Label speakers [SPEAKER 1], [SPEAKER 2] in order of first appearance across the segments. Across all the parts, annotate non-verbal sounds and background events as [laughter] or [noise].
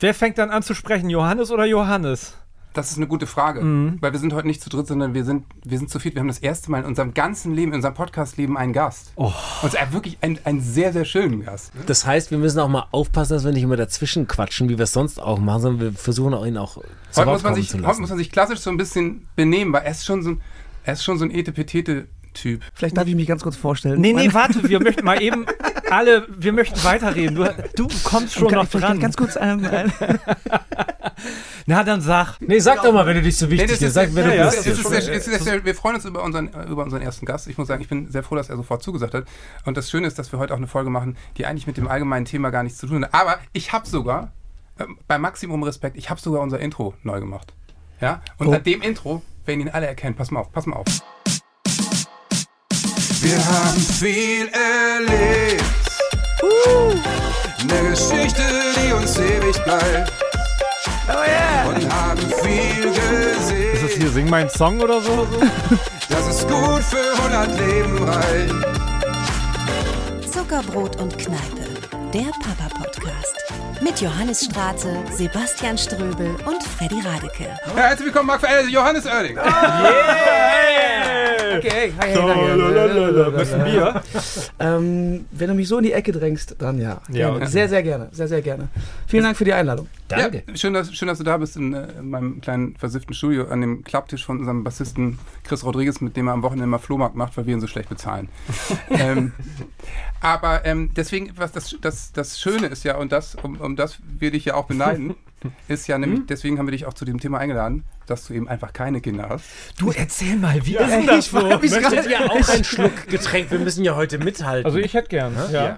[SPEAKER 1] Wer fängt dann an zu sprechen, Johannes oder Johannes?
[SPEAKER 2] Das ist eine gute Frage,
[SPEAKER 1] Mhm.
[SPEAKER 2] weil wir sind heute nicht zu dritt, sondern wir sind, wir sind zu viert. Wir haben das erste Mal in unserem ganzen Leben, in unserem Podcast-Leben einen Gast.
[SPEAKER 1] Oh.
[SPEAKER 2] Und zwar wirklich einen, einen sehr, sehr schönen Gast.
[SPEAKER 3] Das heißt, wir müssen auch mal aufpassen, dass wir nicht immer dazwischen quatschen, wie wir es sonst auch machen, sondern wir versuchen auch ihn auch zu
[SPEAKER 2] Heute muss, man sich,
[SPEAKER 3] zu
[SPEAKER 2] heute muss man sich klassisch so ein bisschen benehmen, weil er ist schon so ein, er ist schon so ein Etepetete-Typ.
[SPEAKER 4] Vielleicht darf ich mich ganz kurz vorstellen.
[SPEAKER 1] Nee, nee, warte, wir möchten mal eben [laughs] alle, wir möchten weiterreden. Du, du kommst schon
[SPEAKER 4] Kann
[SPEAKER 1] noch dran.
[SPEAKER 4] Ganz kurz. Ähm, ein- [laughs]
[SPEAKER 1] Na, dann sag.
[SPEAKER 3] Nee, sag doch mal, wenn du dich so wichtig bist.
[SPEAKER 2] ist,
[SPEAKER 3] Sag, wenn
[SPEAKER 2] ja,
[SPEAKER 3] du
[SPEAKER 2] ja,
[SPEAKER 3] bist.
[SPEAKER 2] es ist, sehr, es ist sehr, wir freuen uns über unseren, äh, über unseren ersten Gast. Ich muss sagen, ich bin sehr froh, dass er sofort zugesagt hat. Und das Schöne ist, dass wir heute auch eine Folge machen, die eigentlich mit dem allgemeinen Thema gar nichts zu tun hat. Aber ich habe sogar, ähm, bei Maximum Respekt, ich habe sogar unser Intro neu gemacht. Ja? Und
[SPEAKER 4] Oh.
[SPEAKER 2] an dem Intro werden ihn alle erkennen. Pass mal auf, pass mal auf. Wir haben viel erlebt. Eine Geschichte, die uns ewig bleibt. Und haben viel gesehen.
[SPEAKER 1] Ist das hier Sing mein Song oder so? [laughs]
[SPEAKER 2] Das ist gut für 100 Leben rein.
[SPEAKER 5] Zuckerbrot und Kneipe, der Papa-Podcast. Mit Johannes Straße, Sebastian Ströbel und Freddy Radeke.
[SPEAKER 2] Ja, herzlich willkommen, Marc, äh, Johannes Oerding.
[SPEAKER 4] Okay, hi,
[SPEAKER 1] So,
[SPEAKER 4] hi,
[SPEAKER 1] lalalala. Müssen wir?
[SPEAKER 4] Ähm, wenn du mich so in die Ecke drängst, dann ja.
[SPEAKER 1] Ja,
[SPEAKER 4] Gerne.
[SPEAKER 1] okay.
[SPEAKER 4] Sehr, sehr gerne. Sehr, sehr gerne. Vielen Dank für die Einladung.
[SPEAKER 3] Danke.
[SPEAKER 2] Ja, schön, dass, schön, dass du da bist in, äh, in meinem kleinen versifften Studio an dem Klapptisch von unserem Bassisten Chris Rodriguez, mit dem er am Wochenende immer Flohmarkt macht, weil wir ihn so schlecht bezahlen. [laughs] ähm, aber ähm, deswegen, was das, das, das Schöne ist ja, und das, um, um das wir dich ja auch beneiden, [laughs] ist ja nämlich, deswegen haben wir dich auch zu diesem Thema eingeladen, dass du eben einfach keine Kinder hast.
[SPEAKER 1] Du erzähl mal, wie ist
[SPEAKER 4] Ey,
[SPEAKER 1] denn das
[SPEAKER 4] ich
[SPEAKER 1] so?
[SPEAKER 3] Möchtet
[SPEAKER 4] gerade-
[SPEAKER 3] ihr auch einen Schluck Getränk? Wir müssen ja heute mithalten.
[SPEAKER 1] Also ich hätte gern. Ja.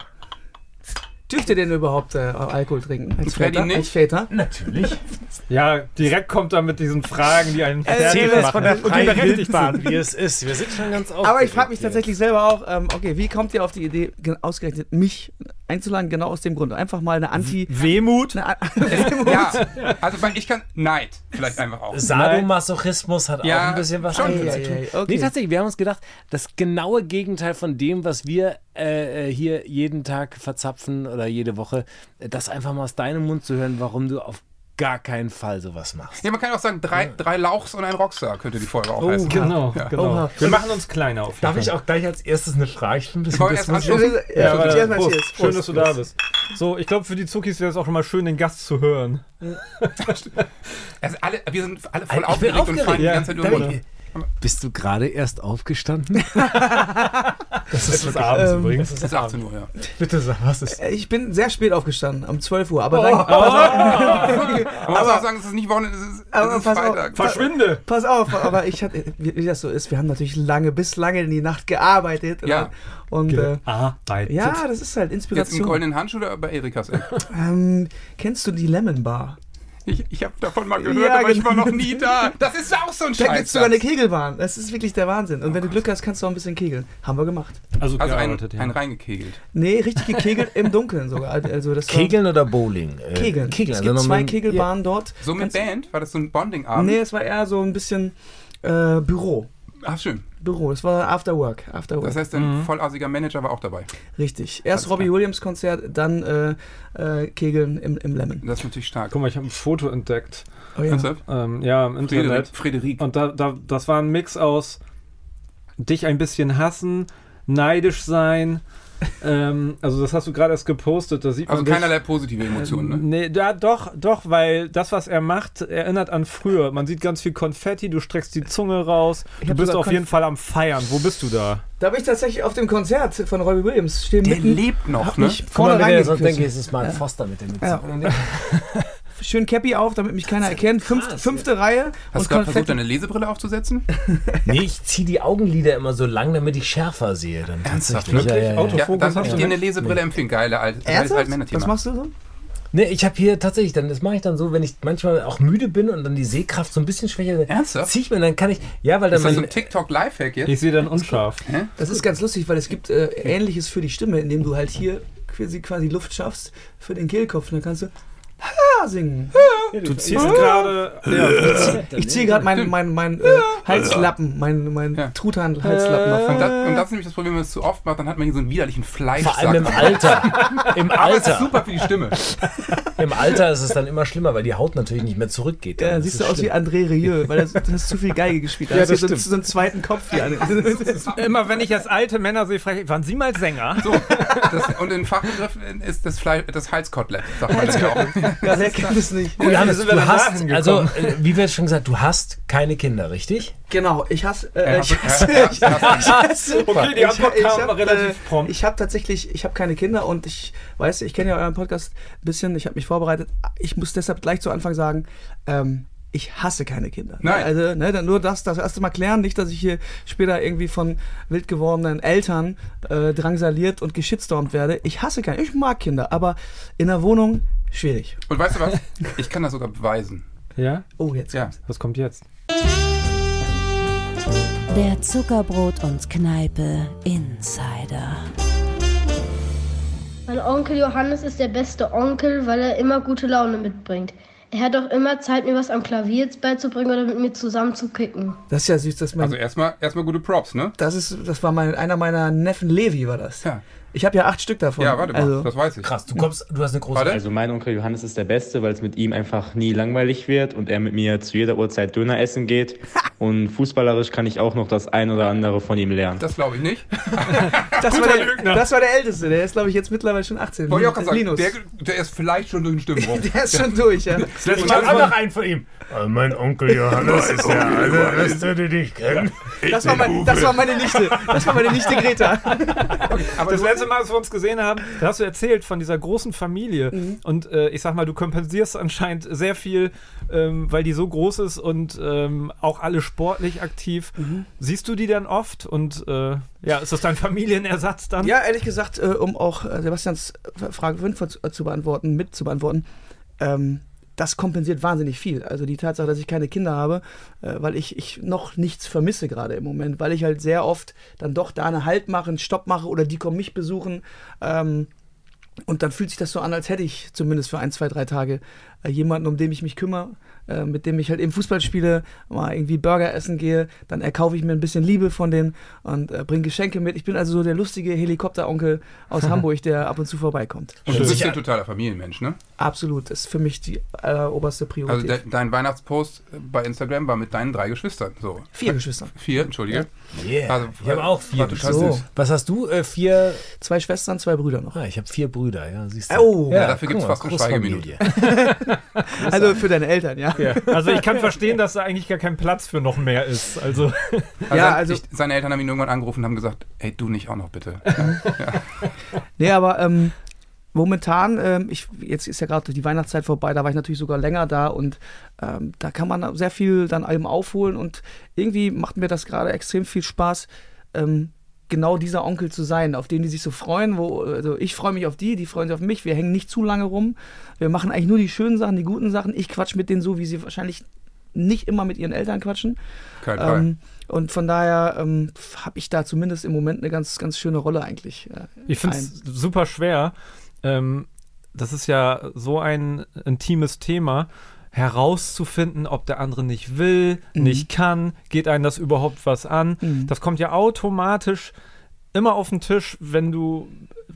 [SPEAKER 4] Dürft ihr denn überhaupt äh, Alkohol trinken? Als
[SPEAKER 2] Freddy
[SPEAKER 4] Väter?
[SPEAKER 2] nicht.
[SPEAKER 4] Als Väter?
[SPEAKER 3] Natürlich. [laughs]
[SPEAKER 1] ja, direkt kommt er mit diesen Fragen, die einen
[SPEAKER 3] Erzähl
[SPEAKER 1] fertig
[SPEAKER 3] es
[SPEAKER 1] machen.
[SPEAKER 3] von der
[SPEAKER 1] sind. [laughs]
[SPEAKER 3] wie es ist. Wir sind schon ganz aufgeregt.
[SPEAKER 4] Aber ich frage mich tatsächlich selber auch, ähm, okay, wie kommt ihr auf die Idee, ausgerechnet mich einzuladen? Genau aus dem Grund. Einfach mal eine Anti...
[SPEAKER 1] Wehmut?
[SPEAKER 4] Eine, [laughs]
[SPEAKER 2] Ja, also weil ich kann Neid vielleicht einfach auch.
[SPEAKER 3] Sadomasochismus hat
[SPEAKER 2] Ja,
[SPEAKER 3] auch ein bisschen was
[SPEAKER 2] schon.
[SPEAKER 3] zu tun.
[SPEAKER 4] okay.
[SPEAKER 3] Nee, tatsächlich, wir haben uns gedacht, das genaue Gegenteil von dem, was wir äh, äh, hier jeden Tag verzapfen oder jede Woche, äh, das einfach mal aus deinem Mund zu hören, warum du auf gar keinen Fall sowas machst.
[SPEAKER 2] Ja, man kann auch sagen, drei, drei Lauchs und ein Rockstar könnte die Folge auch
[SPEAKER 4] Oh,
[SPEAKER 2] heißen.
[SPEAKER 1] Genau, genau.
[SPEAKER 4] Oha.
[SPEAKER 1] Wir machen uns kleiner auf
[SPEAKER 3] Darf ich auch gleich als erstes eine Frage? Ich
[SPEAKER 2] erst anstoßen?
[SPEAKER 4] Ja,
[SPEAKER 1] Ja,
[SPEAKER 4] aber
[SPEAKER 1] Prost.
[SPEAKER 4] cheers.
[SPEAKER 1] Schön, dass du da bist. So, ich glaube, für die Zuckis wäre es auch immer schön, den Gast zu hören. [laughs]
[SPEAKER 2] Also alle, wir sind alle voll
[SPEAKER 3] bin
[SPEAKER 2] aufgeregt und fallen die
[SPEAKER 1] Ja.
[SPEAKER 2] ganze Zeit über.
[SPEAKER 3] Bist du gerade erst aufgestanden? [laughs]
[SPEAKER 1] Das ist Abends
[SPEAKER 4] ähm,
[SPEAKER 1] übrigens.
[SPEAKER 2] Es ist 18 Uhr, ja.
[SPEAKER 3] Bitte sag, was ist
[SPEAKER 4] Äh, Ich bin sehr spät aufgestanden, um 12 Uhr. Aber,
[SPEAKER 1] Oh.
[SPEAKER 4] dann,
[SPEAKER 2] muss auch sagen, es ist nicht Wochenende, es ist,
[SPEAKER 4] Aber
[SPEAKER 2] es ist
[SPEAKER 4] pass auf.
[SPEAKER 2] Freitag.
[SPEAKER 1] Verschwinde!
[SPEAKER 4] pass auf, aber ich hatte, wie, wie das so ist, wir haben natürlich lange, bis lange in die Nacht gearbeitet.
[SPEAKER 2] Ja.
[SPEAKER 4] Und äh,
[SPEAKER 1] Arbeit.
[SPEAKER 4] ja, das ist halt
[SPEAKER 2] Jetzt im
[SPEAKER 4] Inspiration.
[SPEAKER 2] goldenen Handschuh oder bei Erikas Eck?
[SPEAKER 4] Ähm, kennst du die Lemon Bar?
[SPEAKER 2] Ich, ich habe davon mal gehört,
[SPEAKER 4] Ja,
[SPEAKER 2] aber ich war
[SPEAKER 4] genau.
[SPEAKER 2] noch nie da. Das ist auch so ein
[SPEAKER 4] Da
[SPEAKER 2] Scheiß.
[SPEAKER 4] gibt es sogar eine Kegelbahn. Das ist wirklich der Wahnsinn. Und wenn du Glück hast, kannst du auch ein bisschen kegeln. Haben wir gemacht.
[SPEAKER 1] Also,
[SPEAKER 2] Also ein,
[SPEAKER 1] ja.
[SPEAKER 2] ein reingekegelt.
[SPEAKER 4] Nee, richtig gekegelt im Dunkeln sogar. Also das war
[SPEAKER 3] Kegeln oder Bowling? Äh,
[SPEAKER 4] Kegeln.
[SPEAKER 3] Kegeln.
[SPEAKER 4] Es
[SPEAKER 3] also
[SPEAKER 4] gibt zwei
[SPEAKER 3] nochmal-
[SPEAKER 4] Kegelbahnen dort.
[SPEAKER 2] So mit
[SPEAKER 4] Kannst-
[SPEAKER 2] Band? War das so ein Bonding-Abend?
[SPEAKER 4] Nee, es war eher so ein bisschen äh, Büro.
[SPEAKER 2] Ach, schön.
[SPEAKER 4] Büro. Es war After Work. After Work.
[SPEAKER 2] Das heißt, ein vollassiger Manager war auch dabei.
[SPEAKER 4] Richtig. Erst Robbie. Williams Konzert, dann äh, äh, Kegeln im, im Lemon.
[SPEAKER 2] Das ist natürlich stark.
[SPEAKER 1] Guck mal, ich habe ein Foto entdeckt.
[SPEAKER 4] Oh ja.
[SPEAKER 1] Ähm, ja, im. Internet.
[SPEAKER 2] Frederik.
[SPEAKER 1] Und da, da, das war ein Mix aus dich ein bisschen hassen, neidisch sein. Ähm, also das hast du gerade erst gepostet. Da sieht man
[SPEAKER 2] Also
[SPEAKER 1] dich-
[SPEAKER 2] keinerlei positive Emotionen, ne?
[SPEAKER 1] Nee, da, doch, doch, weil das, was er macht, erinnert an früher. Man sieht ganz viel Konfetti, du streckst die Zunge raus.
[SPEAKER 4] Ich
[SPEAKER 1] Du bist auf jeden Fall am Feiern. Wo bist du da?
[SPEAKER 4] Da bin ich tatsächlich auf dem Konzert von Robbie Williams. Stehe
[SPEAKER 2] Der
[SPEAKER 4] mitten,
[SPEAKER 2] lebt noch, ne?
[SPEAKER 3] mal,
[SPEAKER 4] vorne
[SPEAKER 3] ihr sonst denke ich, es ist mal ein Foster mit dem.
[SPEAKER 4] Ja. [laughs] Schön Cappy auf, damit mich keiner erkennt. Fünf, fünfte Reihe
[SPEAKER 2] Hast du gerade versucht, deine Lesebrille aufzusetzen? [laughs]
[SPEAKER 3] Nee, ich ziehe die Augenlider immer so lang, damit ich schärfer sehe. Dann
[SPEAKER 2] Ernsthaft?
[SPEAKER 1] Wirklich?
[SPEAKER 3] ja, ja.
[SPEAKER 2] Ja,
[SPEAKER 1] Fokus
[SPEAKER 2] dann würde
[SPEAKER 1] hast
[SPEAKER 2] ich
[SPEAKER 1] du
[SPEAKER 2] dir eine? Lesebrille empfehlen. Geile, alte,
[SPEAKER 4] Ernsthaft?
[SPEAKER 2] Altmännerthema.
[SPEAKER 4] Was machst du so?
[SPEAKER 3] Nee, ich habe hier tatsächlich, dann, das mache ich dann so, wenn ich manchmal auch müde bin und dann die Sehkraft so ein bisschen schwächer
[SPEAKER 2] Ernsthaft?
[SPEAKER 3] ziehe ich mir, dann kann ich, ja, weil dann
[SPEAKER 2] Ist das so ein TikTok-Lifehack jetzt?
[SPEAKER 1] Ich sehe dann unscharf.
[SPEAKER 4] Das ist ganz lustig, weil es gibt äh, Ähnliches für die Stimme, indem du halt hier quasi, quasi Luft schaffst für den Kehlkopf. Und dann kannst du Ha singen.
[SPEAKER 1] Du ziehst gerade. Ja,
[SPEAKER 4] Ich ziehe gerade meinen mein, mein, äh, Halslappen, meinen mein
[SPEAKER 2] Ja.
[SPEAKER 4] Truthahn-Halslappen nach
[SPEAKER 2] Und
[SPEAKER 4] vorne.
[SPEAKER 2] das, und das ist nämlich das Problem, wenn man es zu oft macht, dann hat man hier so einen widerlichen Fleischsack.
[SPEAKER 3] vor allem im Alter. [laughs] Im
[SPEAKER 2] Aber es ist
[SPEAKER 3] Alter.
[SPEAKER 2] super für die Stimme.
[SPEAKER 3] Im Alter ist es dann immer schlimmer, weil die Haut natürlich nicht mehr zurückgeht.
[SPEAKER 4] Ja,
[SPEAKER 3] Das
[SPEAKER 4] siehst du aus wie
[SPEAKER 3] schlimm.
[SPEAKER 4] André Rieu, weil du hast zu viel Geige gespielt. Da
[SPEAKER 1] Ja,
[SPEAKER 4] hast du
[SPEAKER 1] das
[SPEAKER 4] so,
[SPEAKER 1] stimmt.
[SPEAKER 4] so einen zweiten Kopf hier. [laughs]
[SPEAKER 1] Immer wenn ich jetzt alte Männer sehe, frage ich, waren Sie mal Sänger?
[SPEAKER 2] So, das, und in Fachbegriff ist das, Fleisch, das Halskotelett, sagt man ja auch. [laughs]
[SPEAKER 4] ja, wer kennt es nicht?
[SPEAKER 3] Gut, Johannes, du hast, also, äh, wie wir schon gesagt, du hast keine Kinder, richtig?
[SPEAKER 4] Genau, ich hasse. Äh, ich hasse, ich hasse [laughs]
[SPEAKER 1] Okay, die
[SPEAKER 4] Ich-
[SPEAKER 1] Antwort
[SPEAKER 4] ich
[SPEAKER 1] kam
[SPEAKER 4] hab,
[SPEAKER 1] relativ
[SPEAKER 4] äh,
[SPEAKER 1] prompt.
[SPEAKER 4] Ich habe tatsächlich, ich habe keine Kinder und ich weiß, ich kenne ja euren Podcast ein bisschen, ich habe mich vorbereitet. Ich muss deshalb gleich zu Anfang sagen, ähm, ich hasse keine Kinder.
[SPEAKER 2] Nein.
[SPEAKER 4] Also, ne, dann nur das, das erste Mal klären, nicht, dass ich hier später irgendwie von wild gewordenen Eltern äh, drangsaliert und geschitstormt werde. Ich hasse keine, ich mag Kinder, aber in der Wohnung schwierig.
[SPEAKER 2] Und weißt du was? Ich kann das sogar beweisen.
[SPEAKER 1] Ja?
[SPEAKER 4] Oh, jetzt.
[SPEAKER 2] Ja.
[SPEAKER 1] Was kommt jetzt?
[SPEAKER 5] Der Zuckerbrot und Kneipe Insider.
[SPEAKER 6] Mein Onkel Johannes ist der beste Onkel, weil er immer gute Laune mitbringt. Er hat auch immer Zeit, mir was am Klavier beizubringen oder mit mir zusammen zu kicken.
[SPEAKER 4] Das ist ja süß, dass man.
[SPEAKER 2] Also erstmal erstmal gute Props, ne?
[SPEAKER 4] das ist, das war mein, einer meiner Neffen Levi, war das.
[SPEAKER 2] Ja.
[SPEAKER 4] Ich habe ja acht Stück davon.
[SPEAKER 2] Ja, warte mal,
[SPEAKER 4] Also,
[SPEAKER 2] das weiß ich.
[SPEAKER 3] Krass, du kommst, du hast eine große
[SPEAKER 2] Warte.
[SPEAKER 7] Also mein Onkel Johannes ist der Beste, weil es mit ihm einfach nie langweilig wird und er mit mir zu jeder Uhrzeit Döner essen geht. [laughs] Und fußballerisch kann ich auch noch das ein oder andere von ihm lernen.
[SPEAKER 2] Das glaube ich nicht. [laughs]
[SPEAKER 4] das, war der, das war der Älteste. Der ist, glaube ich, jetzt mittlerweile schon 18.
[SPEAKER 2] Wollte ich auch gerade sagen,
[SPEAKER 4] Linus.
[SPEAKER 2] der, der ist vielleicht schon durch den Stimmbruch. [laughs]
[SPEAKER 4] Der ist schon durch, ja.
[SPEAKER 3] Ich habe auch noch einen von ihm. Äh, mein Onkel Johannes ist der allerbeste, den ich kenne.
[SPEAKER 4] Das war, mein, das war meine Nichte. Das war meine Nichte Greta. [laughs]
[SPEAKER 2] Aber
[SPEAKER 1] Das letzte Mal, als wir uns gesehen haben, da hast du erzählt von dieser großen Familie.
[SPEAKER 4] Mhm.
[SPEAKER 1] Und äh, ich sag mal, du kompensierst anscheinend sehr viel, ähm, weil die so groß ist und ähm, auch alle sportlich aktiv.
[SPEAKER 4] Mhm.
[SPEAKER 1] Siehst du die dann oft? Und äh, ja, ist das dein Familienersatz dann?
[SPEAKER 4] Ja, ehrlich gesagt, äh, um auch äh, Sebastians Frage 5 zu, äh, zu beantworten, mit zu beantworten, ähm, das kompensiert wahnsinnig viel. Also die Tatsache, dass ich keine Kinder habe, äh, weil ich, ich noch nichts vermisse gerade im Moment, weil ich halt sehr oft dann doch da eine Halt mache, einen Stopp mache oder die kommen mich besuchen. Ähm, und dann fühlt sich das so an, als hätte ich zumindest für ein, zwei, drei Tage äh, jemanden, um den ich mich kümmere, äh, mit dem ich halt eben Fußball spiele, mal irgendwie Burger essen gehe, dann erkaufe ich mir ein bisschen Liebe von denen und äh, bringe Geschenke mit. Ich bin also so der lustige Helikopteronkel aus [laughs] Hamburg, der ab und zu vorbeikommt.
[SPEAKER 2] und du bist ein totaler Familienmensch, ne?
[SPEAKER 4] Absolut, das ist für mich die äh, oberste
[SPEAKER 2] Also
[SPEAKER 4] Priorität.
[SPEAKER 2] de dein Weihnachtspost bei Instagram war mit deinen drei Geschwistern. So.
[SPEAKER 4] Vier Geschwister.
[SPEAKER 2] Vier, entschuldige.
[SPEAKER 3] Yeah.
[SPEAKER 2] Also,
[SPEAKER 3] ich habe auch vier.
[SPEAKER 4] So.
[SPEAKER 3] Was hast du? Äh, vier.
[SPEAKER 4] Zwei Schwestern, zwei Brüder noch.
[SPEAKER 3] Ah, ich habe vier Brüder, ja, siehst du.
[SPEAKER 4] Oh,
[SPEAKER 2] Ja, dafür
[SPEAKER 3] guck
[SPEAKER 2] gibt's
[SPEAKER 3] mal,
[SPEAKER 2] fast eine
[SPEAKER 3] Großfamilie. [laughs] [laughs]
[SPEAKER 4] also für deine Eltern, ja.
[SPEAKER 1] Ja. Also ich kann verstehen, dass da eigentlich gar kein Platz für noch mehr ist. Also
[SPEAKER 2] Also [laughs]
[SPEAKER 4] Ja, also-
[SPEAKER 2] ich, seine Eltern haben ihn irgendwann angerufen und haben gesagt, ey, du nicht auch noch bitte. [laughs]
[SPEAKER 4] Nee, aber ähm, momentan, ähm, ich, jetzt ist ja gerade die Weihnachtszeit vorbei, da war ich natürlich sogar länger da und ähm, da kann man sehr viel dann eben aufholen und irgendwie macht mir das gerade extrem viel Spaß, ähm, genau dieser Onkel zu sein, auf den die sich so freuen. Wo, also ich freue mich auf die, die freuen sich auf mich. Wir hängen nicht zu lange rum. Wir machen eigentlich nur die schönen Sachen, die guten Sachen. Ich quatsch mit denen so, wie sie wahrscheinlich nicht immer mit ihren Eltern quatschen.
[SPEAKER 2] Kein Fall.
[SPEAKER 4] Ähm, und von daher ähm, habe ich da zumindest im Moment eine ganz, ganz schöne Rolle eigentlich. äh,
[SPEAKER 1] ich finde es super schwer. Ähm, das ist ja so ein intimes Thema herauszufinden, ob der andere nicht will,
[SPEAKER 4] Mhm.
[SPEAKER 1] nicht kann, geht einem das überhaupt was an.
[SPEAKER 4] Mhm.
[SPEAKER 1] Das kommt ja automatisch immer auf den Tisch, wenn du,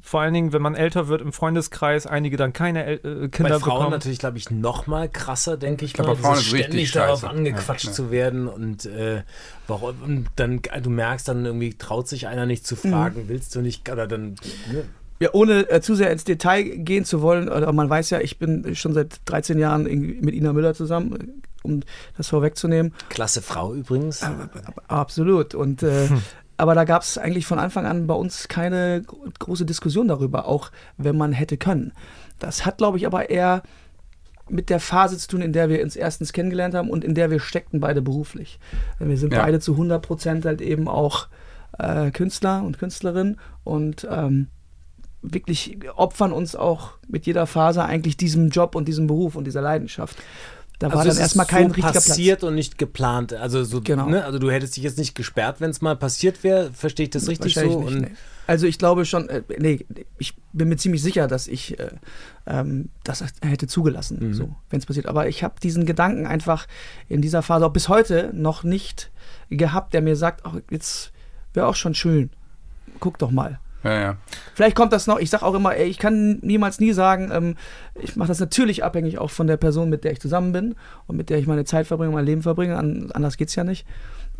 [SPEAKER 1] vor allen Dingen, wenn man älter wird im Freundeskreis, einige dann keine El äh, Kinder
[SPEAKER 3] Bei Frauen
[SPEAKER 1] bekommen.
[SPEAKER 3] natürlich, glaube ich, noch mal krasser, denke ich
[SPEAKER 2] glaub,
[SPEAKER 3] mal.
[SPEAKER 2] Frauen ist richtig
[SPEAKER 3] ständig darauf
[SPEAKER 2] scheiße.
[SPEAKER 3] angequatscht
[SPEAKER 2] Ja,
[SPEAKER 3] zu werden und äh, warum und dann du merkst dann irgendwie traut sich einer nicht zu fragen, willst du nicht oder dann ne?
[SPEAKER 4] Ja, ohne äh, zu sehr ins Detail gehen zu wollen, oder man weiß ja, ich bin schon seit 13 Jahren mit Ina Müller zusammen, äh, um das vorwegzunehmen.
[SPEAKER 3] klasse Frau übrigens.
[SPEAKER 4] Absolut. Und äh, [laughs] aber da gab es eigentlich von Anfang an bei uns keine gro- große Diskussion darüber, auch wenn man hätte können. Das hat, glaube ich, aber eher mit der Phase zu tun, in der wir uns erstens kennengelernt haben und in der wir steckten beide beruflich. Wir sind
[SPEAKER 2] Ja.
[SPEAKER 4] beide zu 100 Prozent halt eben auch äh, Künstler und Künstlerinnen und ähm, wirklich opfern uns auch mit jeder Phase eigentlich diesem Job und diesem Beruf und dieser Leidenschaft. Da war
[SPEAKER 3] es
[SPEAKER 4] dann erstmal kein
[SPEAKER 3] so
[SPEAKER 4] richtiger
[SPEAKER 3] passiert und nicht geplant. Also so,
[SPEAKER 4] Genau.
[SPEAKER 3] ne? also du hättest dich jetzt nicht gesperrt, wenn es mal passiert wäre. Verstehe ich das
[SPEAKER 4] Platz.
[SPEAKER 3] richtig so?
[SPEAKER 4] Nicht, nee. Also ich glaube schon, äh, nee, ich bin mir ziemlich sicher, dass ich äh, ähm, das hätte zugelassen,
[SPEAKER 3] Mhm.
[SPEAKER 4] so, wenn es passiert. Aber ich habe diesen Gedanken einfach in dieser Phase auch bis heute noch nicht gehabt, der mir sagt, ach, jetzt wäre auch schon schön. Guck doch mal.
[SPEAKER 2] Ja, ja.
[SPEAKER 4] Vielleicht kommt das noch. Ich sage auch immer, ich kann niemals nie sagen, ähm, ich mache das natürlich abhängig auch von der Person, mit der ich zusammen bin und mit der ich meine Zeit verbringe, mein Leben verbringe. An, anders geht's ja nicht.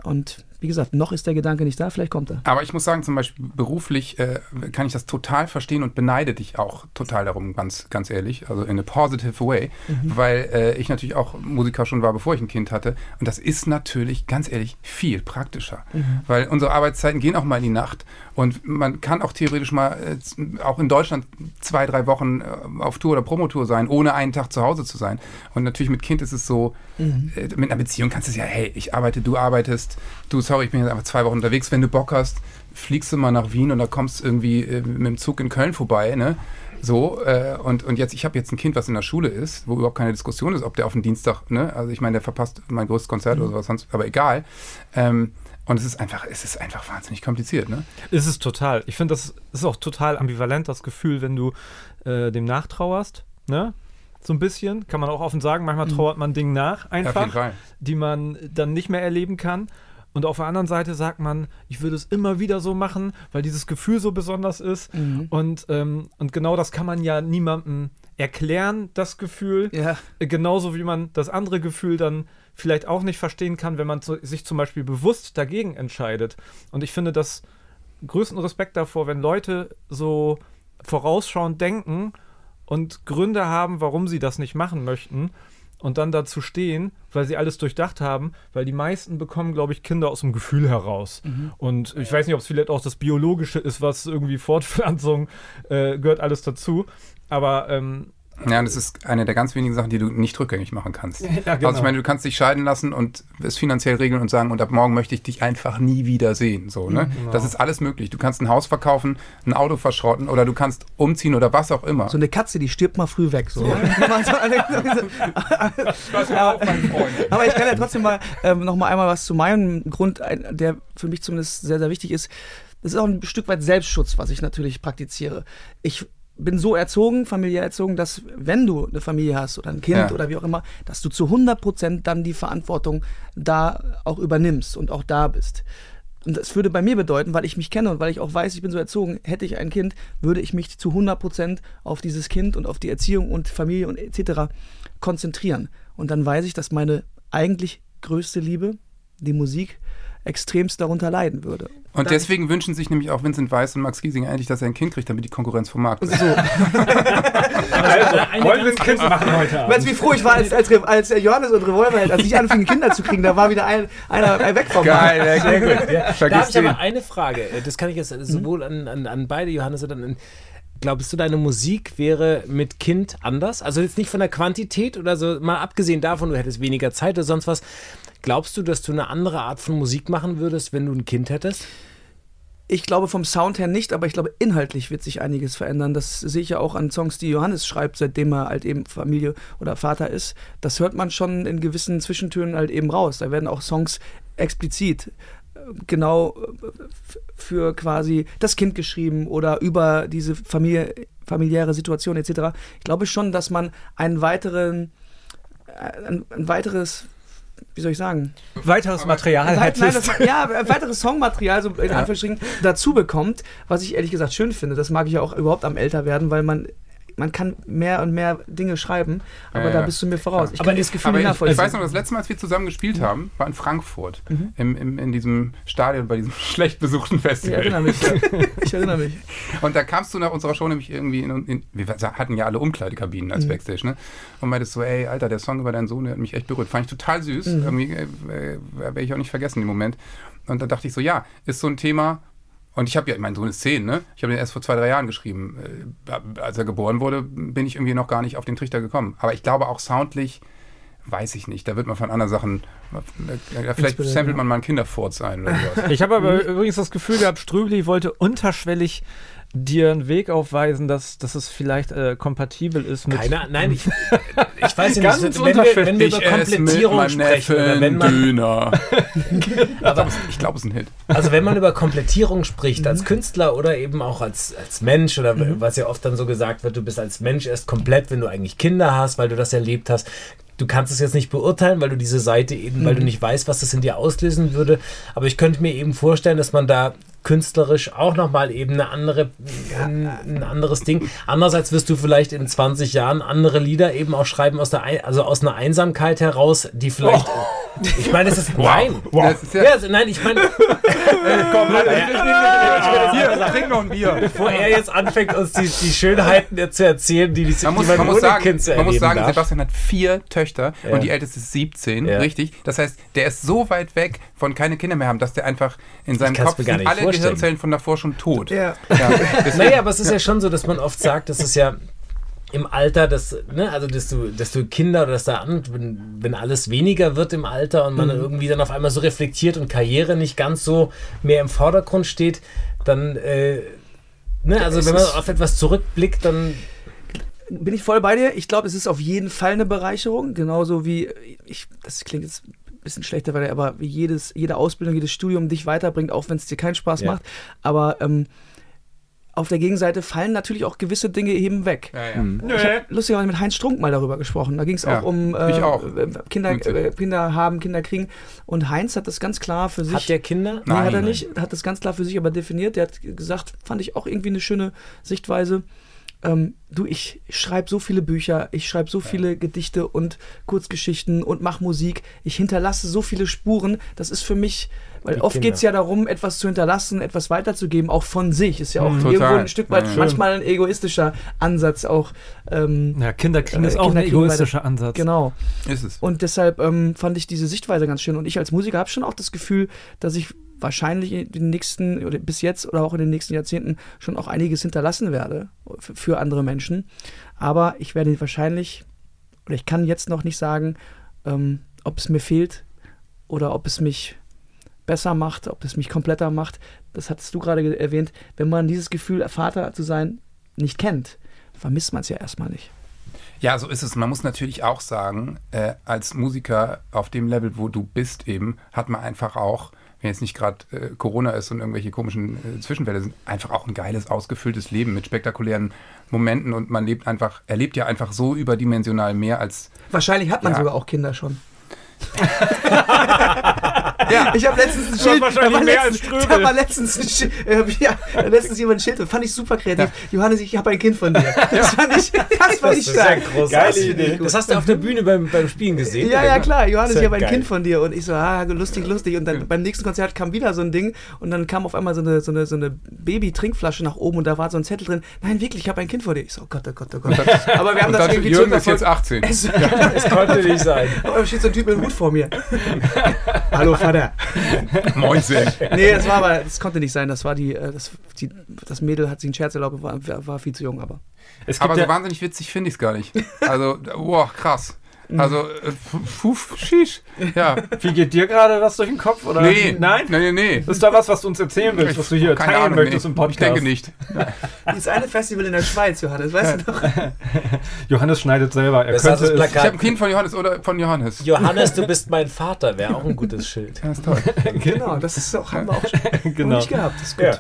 [SPEAKER 4] Und wie gesagt, noch ist der Gedanke nicht da, vielleicht kommt er.
[SPEAKER 2] Aber ich muss sagen, zum Beispiel beruflich äh, kann ich das total verstehen und beneide dich auch total darum, ganz, ganz ehrlich, also in a positive way,
[SPEAKER 4] Mhm.
[SPEAKER 2] weil äh, ich natürlich auch Musiker schon war, bevor ich ein Kind hatte. Und das ist natürlich, ganz ehrlich, viel praktischer,
[SPEAKER 4] Mhm.
[SPEAKER 2] weil unsere Arbeitszeiten gehen auch mal in die Nacht und man kann auch theoretisch mal äh, auch in Deutschland zwei, drei Wochen äh, auf Tour oder Promotour sein, ohne einen Tag zu Hause zu sein. Und natürlich mit Kind ist es so,
[SPEAKER 4] Mhm.
[SPEAKER 2] äh, mit einer Beziehung kannst du es ja, hey, ich arbeite, du arbeitest, du, sorry, ich bin jetzt einfach zwei Wochen unterwegs, wenn du Bock hast, fliegst du mal nach Wien und da kommst irgendwie äh, mit dem Zug in Köln vorbei, ne? So, äh, und, und jetzt, ich habe jetzt ein Kind, was in der Schule ist, wo überhaupt keine Diskussion ist, ob der auf den Dienstag, ne? Also ich meine, der verpasst mein größtes Konzert oder sowas sonst, aber egal. Ähm, und es ist einfach, es ist einfach wahnsinnig kompliziert, ne?
[SPEAKER 1] Ist es total. Ich finde, das ist auch total ambivalent, das Gefühl, wenn du äh, dem nachtrauerst, ne? So ein bisschen, kann man auch offen sagen, manchmal trauert man Dingen nach,
[SPEAKER 2] Ja,
[SPEAKER 1] einfach,
[SPEAKER 2] Fall.
[SPEAKER 1] die man dann nicht mehr erleben kann. Und auf der anderen Seite sagt man, ich würde es immer wieder so machen, weil dieses Gefühl so besonders ist. Und, ähm, und genau das kann man ja niemandem erklären, das Gefühl.
[SPEAKER 4] Ja.
[SPEAKER 1] Genauso wie man das andere Gefühl dann vielleicht auch nicht verstehen kann, wenn man zu, sich zum Beispiel bewusst dagegen entscheidet. Und ich finde das größten Respekt davor, wenn Leute so vorausschauend denken und Gründe haben, warum sie das nicht machen möchten und dann dazu stehen, weil sie alles durchdacht haben, weil die meisten bekommen, glaube ich, Kinder aus dem Gefühl heraus. Und ich weiß nicht, ob es vielleicht auch das Biologische ist, was irgendwie Fortpflanzung äh, gehört alles dazu. Aber ähm,
[SPEAKER 2] Ja, und das ist eine der ganz wenigen Sachen, die du nicht rückgängig machen kannst. [laughs]
[SPEAKER 1] Ja, genau.
[SPEAKER 2] Also ich meine, du kannst dich scheiden lassen und es finanziell regeln und sagen, und ab morgen möchte ich dich einfach nie wieder sehen. So, ne?
[SPEAKER 1] Genau.
[SPEAKER 2] Das ist alles möglich. Du kannst ein Haus verkaufen, ein Auto verschrotten oder du kannst umziehen oder was auch immer.
[SPEAKER 4] So eine Katze, die stirbt mal früh weg. So. [laughs] [laughs] Aber ich kann ja trotzdem mal ähm, noch mal einmal was zu meinem Grund, der für mich zumindest sehr, sehr wichtig ist. Das ist auch ein Stück weit Selbstschutz, was ich natürlich praktiziere. Ich bin so erzogen, familiär erzogen, dass wenn du eine Familie hast oder ein Kind
[SPEAKER 2] Ja.
[SPEAKER 4] oder wie auch immer, dass du zu 100 Prozent dann die Verantwortung da auch übernimmst und auch da bist. Und das würde bei mir bedeuten, weil ich mich kenne und weil ich auch weiß, ich bin so erzogen, hätte ich ein Kind, würde ich mich zu 100% auf dieses Kind und auf die Erziehung und Familie und etc. konzentrieren. Und dann weiß ich, dass meine eigentlich größte Liebe, die Musik, extremst darunter leiden würde.
[SPEAKER 2] Und deswegen wünschen sich nämlich auch Vincent Weiss und Max Giesinger eigentlich, dass er ein Kind kriegt, damit die Konkurrenz vom Markt ist.
[SPEAKER 4] So. [laughs]
[SPEAKER 1] also, wollen wir ein Kind machen heute Abend?
[SPEAKER 4] Weißt du, wie froh ich war, als, als, als Johannes und Revolverheld, als ich anfing, Kinder zu kriegen, da war wieder ein, einer weg vom Markt.
[SPEAKER 2] Geil, sehr gut.
[SPEAKER 3] Da
[SPEAKER 2] Vergiss
[SPEAKER 3] habe ich aber eine Frage. Das kann ich jetzt sowohl an, an, an beide Johannes oder an. Glaubst du, deine Musik wäre mit Kind anders? Also jetzt nicht von der Quantität oder so, mal abgesehen davon, du hättest weniger Zeit oder sonst was. Glaubst du, dass du eine andere Art von Musik machen würdest, wenn du ein Kind hättest?
[SPEAKER 4] Ich glaube vom Sound her nicht, aber ich glaube inhaltlich wird sich einiges verändern. Das sehe ich ja auch an Songs, die Johannes schreibt, seitdem er halt eben Familie oder Vater ist. Das hört man schon in gewissen Zwischentönen halt eben raus. Da werden auch Songs explizit äh, genau äh, für quasi das Kind geschrieben oder über diese Familie, familiäre Situation etc. Ich glaube schon, dass man einen weiteren, äh, ein, ein weiteres, wie soll ich sagen,
[SPEAKER 1] Weiteres Material
[SPEAKER 4] Weit-
[SPEAKER 1] halt
[SPEAKER 4] nein, das, ja, weiteres Songmaterial, so in Anführungsstrichen, dazu bekommt, was ich ehrlich gesagt schön finde. Das mag ich ja auch überhaupt am Älterwerden, weil man, man kann mehr und mehr Dinge schreiben, aber
[SPEAKER 2] Ja,
[SPEAKER 4] da bist du mir voraus. Ich
[SPEAKER 3] Aber
[SPEAKER 4] kann dieses Gefühl
[SPEAKER 2] Aber ich, ich weiß noch, das letzte Mal, als wir zusammen gespielt haben, war in Frankfurt. Im, im, in diesem Stadion, bei diesem [laughs] schlecht besuchten
[SPEAKER 4] ich
[SPEAKER 2] Festival.
[SPEAKER 4] erinnere mich. [laughs] Ich erinnere mich.
[SPEAKER 2] Und da kamst du nach unserer Show nämlich irgendwie in, in wir hatten ja alle Umkleidekabinen als Backstage, ne? Und meintest so, ey, Alter, der Song über deinen Sohn, der hat mich echt berührt. Fand ich total süß. Irgendwie äh, äh, werde ich auch nicht vergessen im Moment. Und dann dachte ich so, ja, ist so ein Thema. Und ich habe ja, mein Sohn ist zehn, ne? Ich habe den erst vor zwei, drei Jahren geschrieben. Äh, Als er geboren wurde, bin ich irgendwie noch gar nicht auf den Trichter gekommen. Aber ich glaube auch soundlich, weiß ich nicht. Da wird man von anderen Sachen, vielleicht samplet man mal ein Kinderfurz ein oder sowas.
[SPEAKER 1] Ich habe aber übrigens das Gefühl gehabt, Ströbli wollte unterschwellig dir einen Weg aufweisen, dass, dass es vielleicht äh, kompatibel ist mit.
[SPEAKER 3] Keiner, nein, ich, ich weiß ja
[SPEAKER 1] Ganz
[SPEAKER 3] nicht, wenn wir, wenn wir
[SPEAKER 2] Ich
[SPEAKER 3] über Komplettierung sprechen, oder wenn man,
[SPEAKER 2] Döner. aber [laughs] ich glaube, es ist ein Hit.
[SPEAKER 3] also wenn man über Komplettierung spricht, als Künstler oder eben auch als, als Mensch, oder was ja oft dann so gesagt wird, du bist als Mensch erst komplett, wenn du eigentlich Kinder hast, weil du das erlebt hast. Du kannst es jetzt nicht beurteilen, weil du diese Seite eben, weil du nicht weißt, was das in dir auslösen würde. Aber ich könnte mir eben vorstellen, dass man da künstlerisch auch nochmal eben eine andere, ein, ein anderes Ding. Andererseits wirst du vielleicht in 20 Jahren andere Lieder eben auch schreiben aus der, also aus einer Einsamkeit heraus, die vielleicht, [laughs] ich meine, es ist, nein,
[SPEAKER 2] Das ist ja,
[SPEAKER 3] ja, nein, ich meine, [laughs]
[SPEAKER 2] komm, halt, hier, trink noch ein Bier.
[SPEAKER 3] bevor er jetzt anfängt, uns die, die Schönheiten zu erzählen, die, die,
[SPEAKER 2] Man muss,
[SPEAKER 3] die man,
[SPEAKER 2] man muss sagen,
[SPEAKER 3] Kind zu
[SPEAKER 2] man muss sagen
[SPEAKER 3] darf.
[SPEAKER 2] Sebastian hat vier Töchter
[SPEAKER 3] Ja.
[SPEAKER 2] und die älteste ist 17,
[SPEAKER 3] Ja.
[SPEAKER 2] richtig? Das heißt, der ist so weit weg von keine Kinder mehr haben, dass der einfach in seinem Kopf sind alle
[SPEAKER 3] vorstellen.
[SPEAKER 2] Gehirnzellen von davor schon tot.
[SPEAKER 4] Ja.
[SPEAKER 2] Ja, [laughs]
[SPEAKER 3] Naja, aber es ist ja schon so, dass man oft sagt, dass es ja im Alter, dass, ne, also dass du, dass du Kinder oder dass da an, wenn, wenn alles weniger wird im Alter und man dann irgendwie dann auf einmal so reflektiert und Karriere nicht ganz so mehr im Vordergrund steht, dann, äh, ne, also wenn man
[SPEAKER 4] ist-
[SPEAKER 3] auf etwas zurückblickt, dann
[SPEAKER 4] bin ich voll bei dir. Ich glaube, es ist auf jeden Fall eine Bereicherung. Genauso wie, ich, das klingt jetzt bisschen schlechter, weil aber wie jedes, jede Ausbildung, jedes Studium dich weiterbringt, auch wenn es dir keinen Spaß
[SPEAKER 3] Ja.
[SPEAKER 4] macht. Aber ähm, auf der Gegenseite fallen natürlich auch gewisse Dinge eben weg.
[SPEAKER 2] ja, ja.
[SPEAKER 1] Nö.
[SPEAKER 4] Ich habe lustigerweise mit Heinz Strunk mal darüber gesprochen. Da ging es
[SPEAKER 2] Ja,
[SPEAKER 4] auch um
[SPEAKER 2] ich auch.
[SPEAKER 4] äh, Kinder, äh, Kinder haben, Kinder kriegen. Und Heinz hat das ganz klar für sich.
[SPEAKER 3] hat der Kinder.
[SPEAKER 4] Nee, hat er
[SPEAKER 2] Nein.
[SPEAKER 4] nicht. Hat das ganz klar für sich aber definiert. Der hat gesagt, fand ich auch irgendwie eine schöne Sichtweise. Ähm, du, ich schreibe so viele Bücher, ich schreibe so viele Gedichte und Kurzgeschichten und mache Musik. Ich hinterlasse so viele Spuren. Das ist für mich, weil
[SPEAKER 3] Die
[SPEAKER 4] oft
[SPEAKER 3] Kinder.
[SPEAKER 4] geht es ja darum, etwas zu hinterlassen, etwas weiterzugeben, auch von sich. Ist ja auch
[SPEAKER 2] Mhm.
[SPEAKER 4] irgendwo
[SPEAKER 2] Total.
[SPEAKER 4] ein Stück weit
[SPEAKER 2] Ja,
[SPEAKER 4] manchmal ein egoistischer Ansatz auch. Ähm,
[SPEAKER 1] Ja, Kinder kriegen
[SPEAKER 4] Äh,
[SPEAKER 1] ist auch
[SPEAKER 4] Kinder
[SPEAKER 1] ein egoistischer Ansatz.
[SPEAKER 4] genau.
[SPEAKER 2] Ist es.
[SPEAKER 4] Und deshalb ähm, fand ich diese Sichtweise ganz schön. Und ich als Musiker habe schon auch das Gefühl, dass ich wahrscheinlich in den nächsten, oder bis jetzt oder auch in den nächsten Jahrzehnten schon auch einiges hinterlassen werde für, andere Menschen. Aber ich werde wahrscheinlich, oder ich kann jetzt noch nicht sagen, ähm, ob es mir fehlt oder ob es mich besser macht, ob es mich kompletter macht. Das hattest du gerade ge- erwähnt. Wenn man dieses Gefühl, Vater zu sein, nicht kennt, vermisst man es ja erstmal nicht.
[SPEAKER 2] Ja, so ist es. Man muss natürlich auch sagen, äh, als Musiker auf dem Level, wo du bist eben, hat man einfach auch, wenn jetzt nicht gerade äh, Corona ist und irgendwelche komischen äh, Zwischenfälle sind, einfach auch ein geiles, ausgefülltes Leben mit spektakulären Momenten und man lebt einfach, erlebt ja einfach so überdimensional mehr als
[SPEAKER 4] Wahrscheinlich hat man
[SPEAKER 2] Ja.
[SPEAKER 4] sogar auch Kinder schon. [laughs] ja, ich habe letztens ein Schild. da war
[SPEAKER 1] mehr
[SPEAKER 4] letztens. Da war letztens ein Schild. Äh, ja, letztens jemand ein Schild. Das fand ich super kreativ. Johannes, ich habe ein Kind von dir. Das fand ich, das fand ich stark.
[SPEAKER 3] Geile
[SPEAKER 4] Idee.
[SPEAKER 3] Das hast du auf der Bühne beim, beim Spielen gesehen.
[SPEAKER 4] Ja, ja, klar. Johannes,
[SPEAKER 3] ja
[SPEAKER 4] ich habe ein
[SPEAKER 3] geil.
[SPEAKER 4] Kind von dir. Und ich so, ah, lustig, lustig. Und dann beim nächsten Konzert kam wieder so ein Ding. Und dann kam auf einmal so eine, so eine, so eine Baby-Trinkflasche nach oben. Und da war so ein Zettel drin. Nein, wirklich, ich habe ein Kind von dir. Ich so, oh Gott, oh Gott, oh Gott. [laughs] Aber wir haben
[SPEAKER 2] und
[SPEAKER 4] das irgendwie
[SPEAKER 2] Jürgen ist jetzt
[SPEAKER 4] zurückverfolgt. [laughs]
[SPEAKER 2] 18.
[SPEAKER 4] Es- [laughs]
[SPEAKER 3] Das konnte nicht sein.
[SPEAKER 4] Oh, da steht so ein Typ mit dem Hut vor mir. Hallo Vater. [laughs]
[SPEAKER 2] Mäuse.
[SPEAKER 4] Nee, das war aber, das konnte nicht sein. Das war die, äh, das, die, das Mädel hat sich einen Scherz erlaubt, war, war viel zu jung, aber.
[SPEAKER 1] Es gibt
[SPEAKER 2] Aber so wahnsinnig witzig finde ich es gar nicht. Also, boah, krass. Also, äh, puf, shish. Ja.
[SPEAKER 1] wie geht dir gerade was durch den Kopf? Oder?
[SPEAKER 2] Nee.
[SPEAKER 1] Nein?
[SPEAKER 2] Nee, nee, nee.
[SPEAKER 1] Ist da was, was du uns erzählen willst, was du hier
[SPEAKER 2] Keine
[SPEAKER 1] teilen
[SPEAKER 2] Ahnung,
[SPEAKER 1] möchtest
[SPEAKER 2] nee.
[SPEAKER 1] im Podcast?
[SPEAKER 2] Ich denke nicht.
[SPEAKER 4] Dieses eine Festival in der Schweiz, Johannes, weißt du noch? [laughs]
[SPEAKER 1] Johannes schneidet selber. Er
[SPEAKER 3] Das
[SPEAKER 1] könnte
[SPEAKER 3] das
[SPEAKER 1] es,
[SPEAKER 2] Ich habe ein. Kind von Johannes oder von Johannes.
[SPEAKER 3] Johannes, du bist mein Vater, wäre auch ein gutes Schild.
[SPEAKER 2] Ja, ist toll. [laughs]
[SPEAKER 4] Genau, das ist auch, haben wir auch [laughs] schon
[SPEAKER 1] genau.
[SPEAKER 4] nicht gehabt. Das ist gut.
[SPEAKER 3] Ja.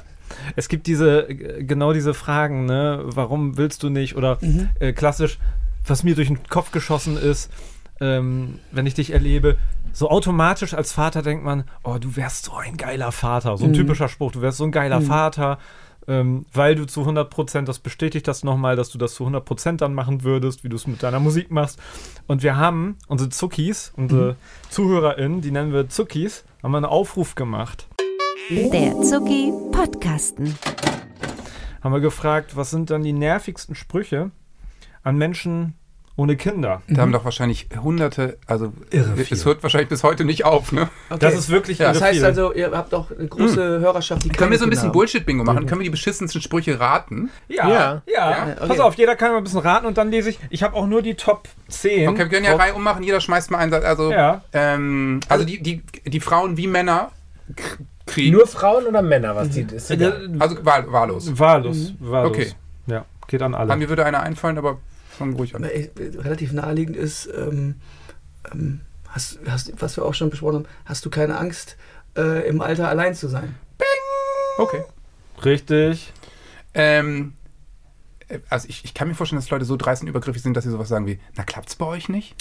[SPEAKER 1] Es gibt diese, äh, genau diese Fragen, ne? Warum willst du nicht? Oder
[SPEAKER 4] Mhm.
[SPEAKER 1] äh, klassisch, was mir durch den Kopf geschossen ist, ähm, wenn ich dich erlebe, so automatisch als Vater denkt man, oh, du wärst so ein geiler Vater. So ein
[SPEAKER 4] Mhm.
[SPEAKER 1] typischer Spruch, du wärst so ein geiler
[SPEAKER 4] Mhm.
[SPEAKER 1] Vater. Ähm, weil du zu 100 Prozent, das bestätigt das nochmal, dass du das zu 100 Prozent dann machen würdest, wie du es mit deiner Musik machst. Und wir haben unsere Zuckis, unsere
[SPEAKER 4] Mhm.
[SPEAKER 1] ZuhörerInnen, die nennen wir Zuckis, haben wir einen Aufruf gemacht.
[SPEAKER 5] Der Zucki Podcasten.
[SPEAKER 1] haben wir gefragt, was sind dann die nervigsten Sprüche an Menschen ohne Kinder?
[SPEAKER 2] Da haben doch wahrscheinlich hunderte, also
[SPEAKER 1] Irre
[SPEAKER 2] es
[SPEAKER 1] viel.
[SPEAKER 2] hört wahrscheinlich bis heute nicht auf, ne?
[SPEAKER 4] Okay.
[SPEAKER 1] Das ist wirklich
[SPEAKER 2] Ja.
[SPEAKER 4] das heißt
[SPEAKER 1] viel.
[SPEAKER 4] also, ihr habt auch eine große Hörerschaft, die
[SPEAKER 2] Können wir so ein bisschen
[SPEAKER 4] Kinder
[SPEAKER 2] Bullshit-Bingo machen? Können wir die beschissensten Sprüche raten?
[SPEAKER 1] ja,
[SPEAKER 3] Ja.
[SPEAKER 1] ja,
[SPEAKER 4] Ja, okay.
[SPEAKER 1] Pass auf, jeder kann mal ein bisschen raten und dann lese ich. Ich habe auch nur die Top 10.
[SPEAKER 2] Okay, wir können ja Reihe ummachen, jeder schmeißt mal einen Satz. Also,
[SPEAKER 1] Ja.
[SPEAKER 2] ähm, also die, die, die Frauen wie Männer kriegen.
[SPEAKER 3] Nur Frauen oder Männer, was die ist?
[SPEAKER 1] Äh,
[SPEAKER 2] also wahl, wahllos.
[SPEAKER 1] Wahllos, wahllos.
[SPEAKER 2] Okay.
[SPEAKER 1] Ja, geht an
[SPEAKER 2] An
[SPEAKER 1] alle.
[SPEAKER 2] mir würde einer einfallen, aber fang ruhig an.
[SPEAKER 4] Relativ naheliegend ist, ähm, ähm, hast, hast, was wir auch schon besprochen haben, hast du keine Angst, äh, im Alter allein zu sein?
[SPEAKER 2] Okay.
[SPEAKER 1] Richtig.
[SPEAKER 2] Ähm, äh, also ich, ich kann mir vorstellen, dass Leute so dreist und übergriffig sind, dass sie sowas sagen wie, na klappt's bei euch nicht?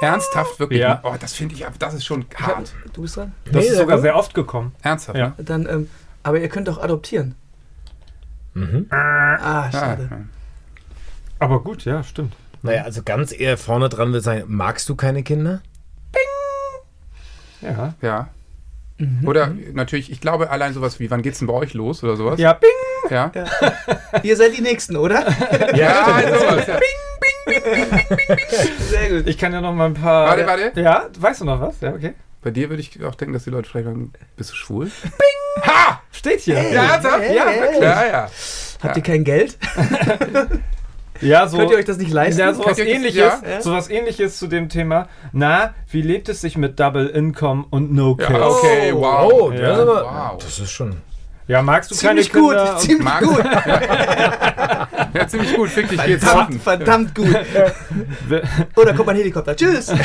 [SPEAKER 2] Ernsthaft, wirklich?
[SPEAKER 1] Ja.
[SPEAKER 2] Oh, das finde ich, das ist schon hart.
[SPEAKER 4] Du bist dran?
[SPEAKER 1] Das
[SPEAKER 3] Nee,
[SPEAKER 1] ist sogar sehr oft gekommen.
[SPEAKER 2] Ernsthaft,
[SPEAKER 1] Ja.
[SPEAKER 2] ne?
[SPEAKER 4] Dann, ähm, aber ihr könnt doch adoptieren.
[SPEAKER 3] Mhm.
[SPEAKER 4] Ah, schade.
[SPEAKER 2] ja.
[SPEAKER 1] Aber gut, ja, stimmt.
[SPEAKER 3] Naja, also ganz eher vorne dran wird sein, magst du keine Kinder?
[SPEAKER 1] Ja.
[SPEAKER 2] ja. Oder natürlich, ich glaube allein sowas wie, wann geht's denn bei euch los oder sowas?
[SPEAKER 1] Ja, bing!
[SPEAKER 2] Ja, [laughs]
[SPEAKER 4] Ihr seid die Nächsten, oder?
[SPEAKER 2] ja, sowas. Ja.
[SPEAKER 4] Sehr gut.
[SPEAKER 1] Ich kann ja noch mal ein paar.
[SPEAKER 2] Warte, warte.
[SPEAKER 1] Ja, weißt du noch was? Ja, okay.
[SPEAKER 2] Bei dir würde ich auch denken, dass die Leute vielleicht sagen, bist du schwul?
[SPEAKER 1] Steht hier.
[SPEAKER 2] Ja, ernsthaft?
[SPEAKER 4] hey,
[SPEAKER 2] ja,
[SPEAKER 4] hey,
[SPEAKER 2] wirklich.
[SPEAKER 4] hey.
[SPEAKER 2] Ja, ja.
[SPEAKER 4] Habt ihr kein Geld? [laughs]
[SPEAKER 1] Ja, so.
[SPEAKER 4] Könnt ihr euch das nicht leisten?
[SPEAKER 1] Ja, sowas
[SPEAKER 2] euch das-
[SPEAKER 1] ähnliches,
[SPEAKER 2] ja?
[SPEAKER 1] sowas ähnliches zu dem Thema. Na, wie lebt es sich mit Double Income und No Kids?
[SPEAKER 2] Ja, okay, wow.
[SPEAKER 3] Oh, das,
[SPEAKER 1] Ja.
[SPEAKER 3] ist aber,
[SPEAKER 2] Wow.
[SPEAKER 3] das ist schon.
[SPEAKER 1] Ja, magst du
[SPEAKER 4] Ziemlich
[SPEAKER 1] keine
[SPEAKER 4] gut,
[SPEAKER 1] Kinder?
[SPEAKER 4] ziemlich
[SPEAKER 2] Mag-
[SPEAKER 4] gut. [laughs]
[SPEAKER 2] Ja, ziemlich gut. Fick dich, geht's
[SPEAKER 4] Verdammt, verdammt gut. [laughs] Oder kommt ein Helikopter. Tschüss. [laughs]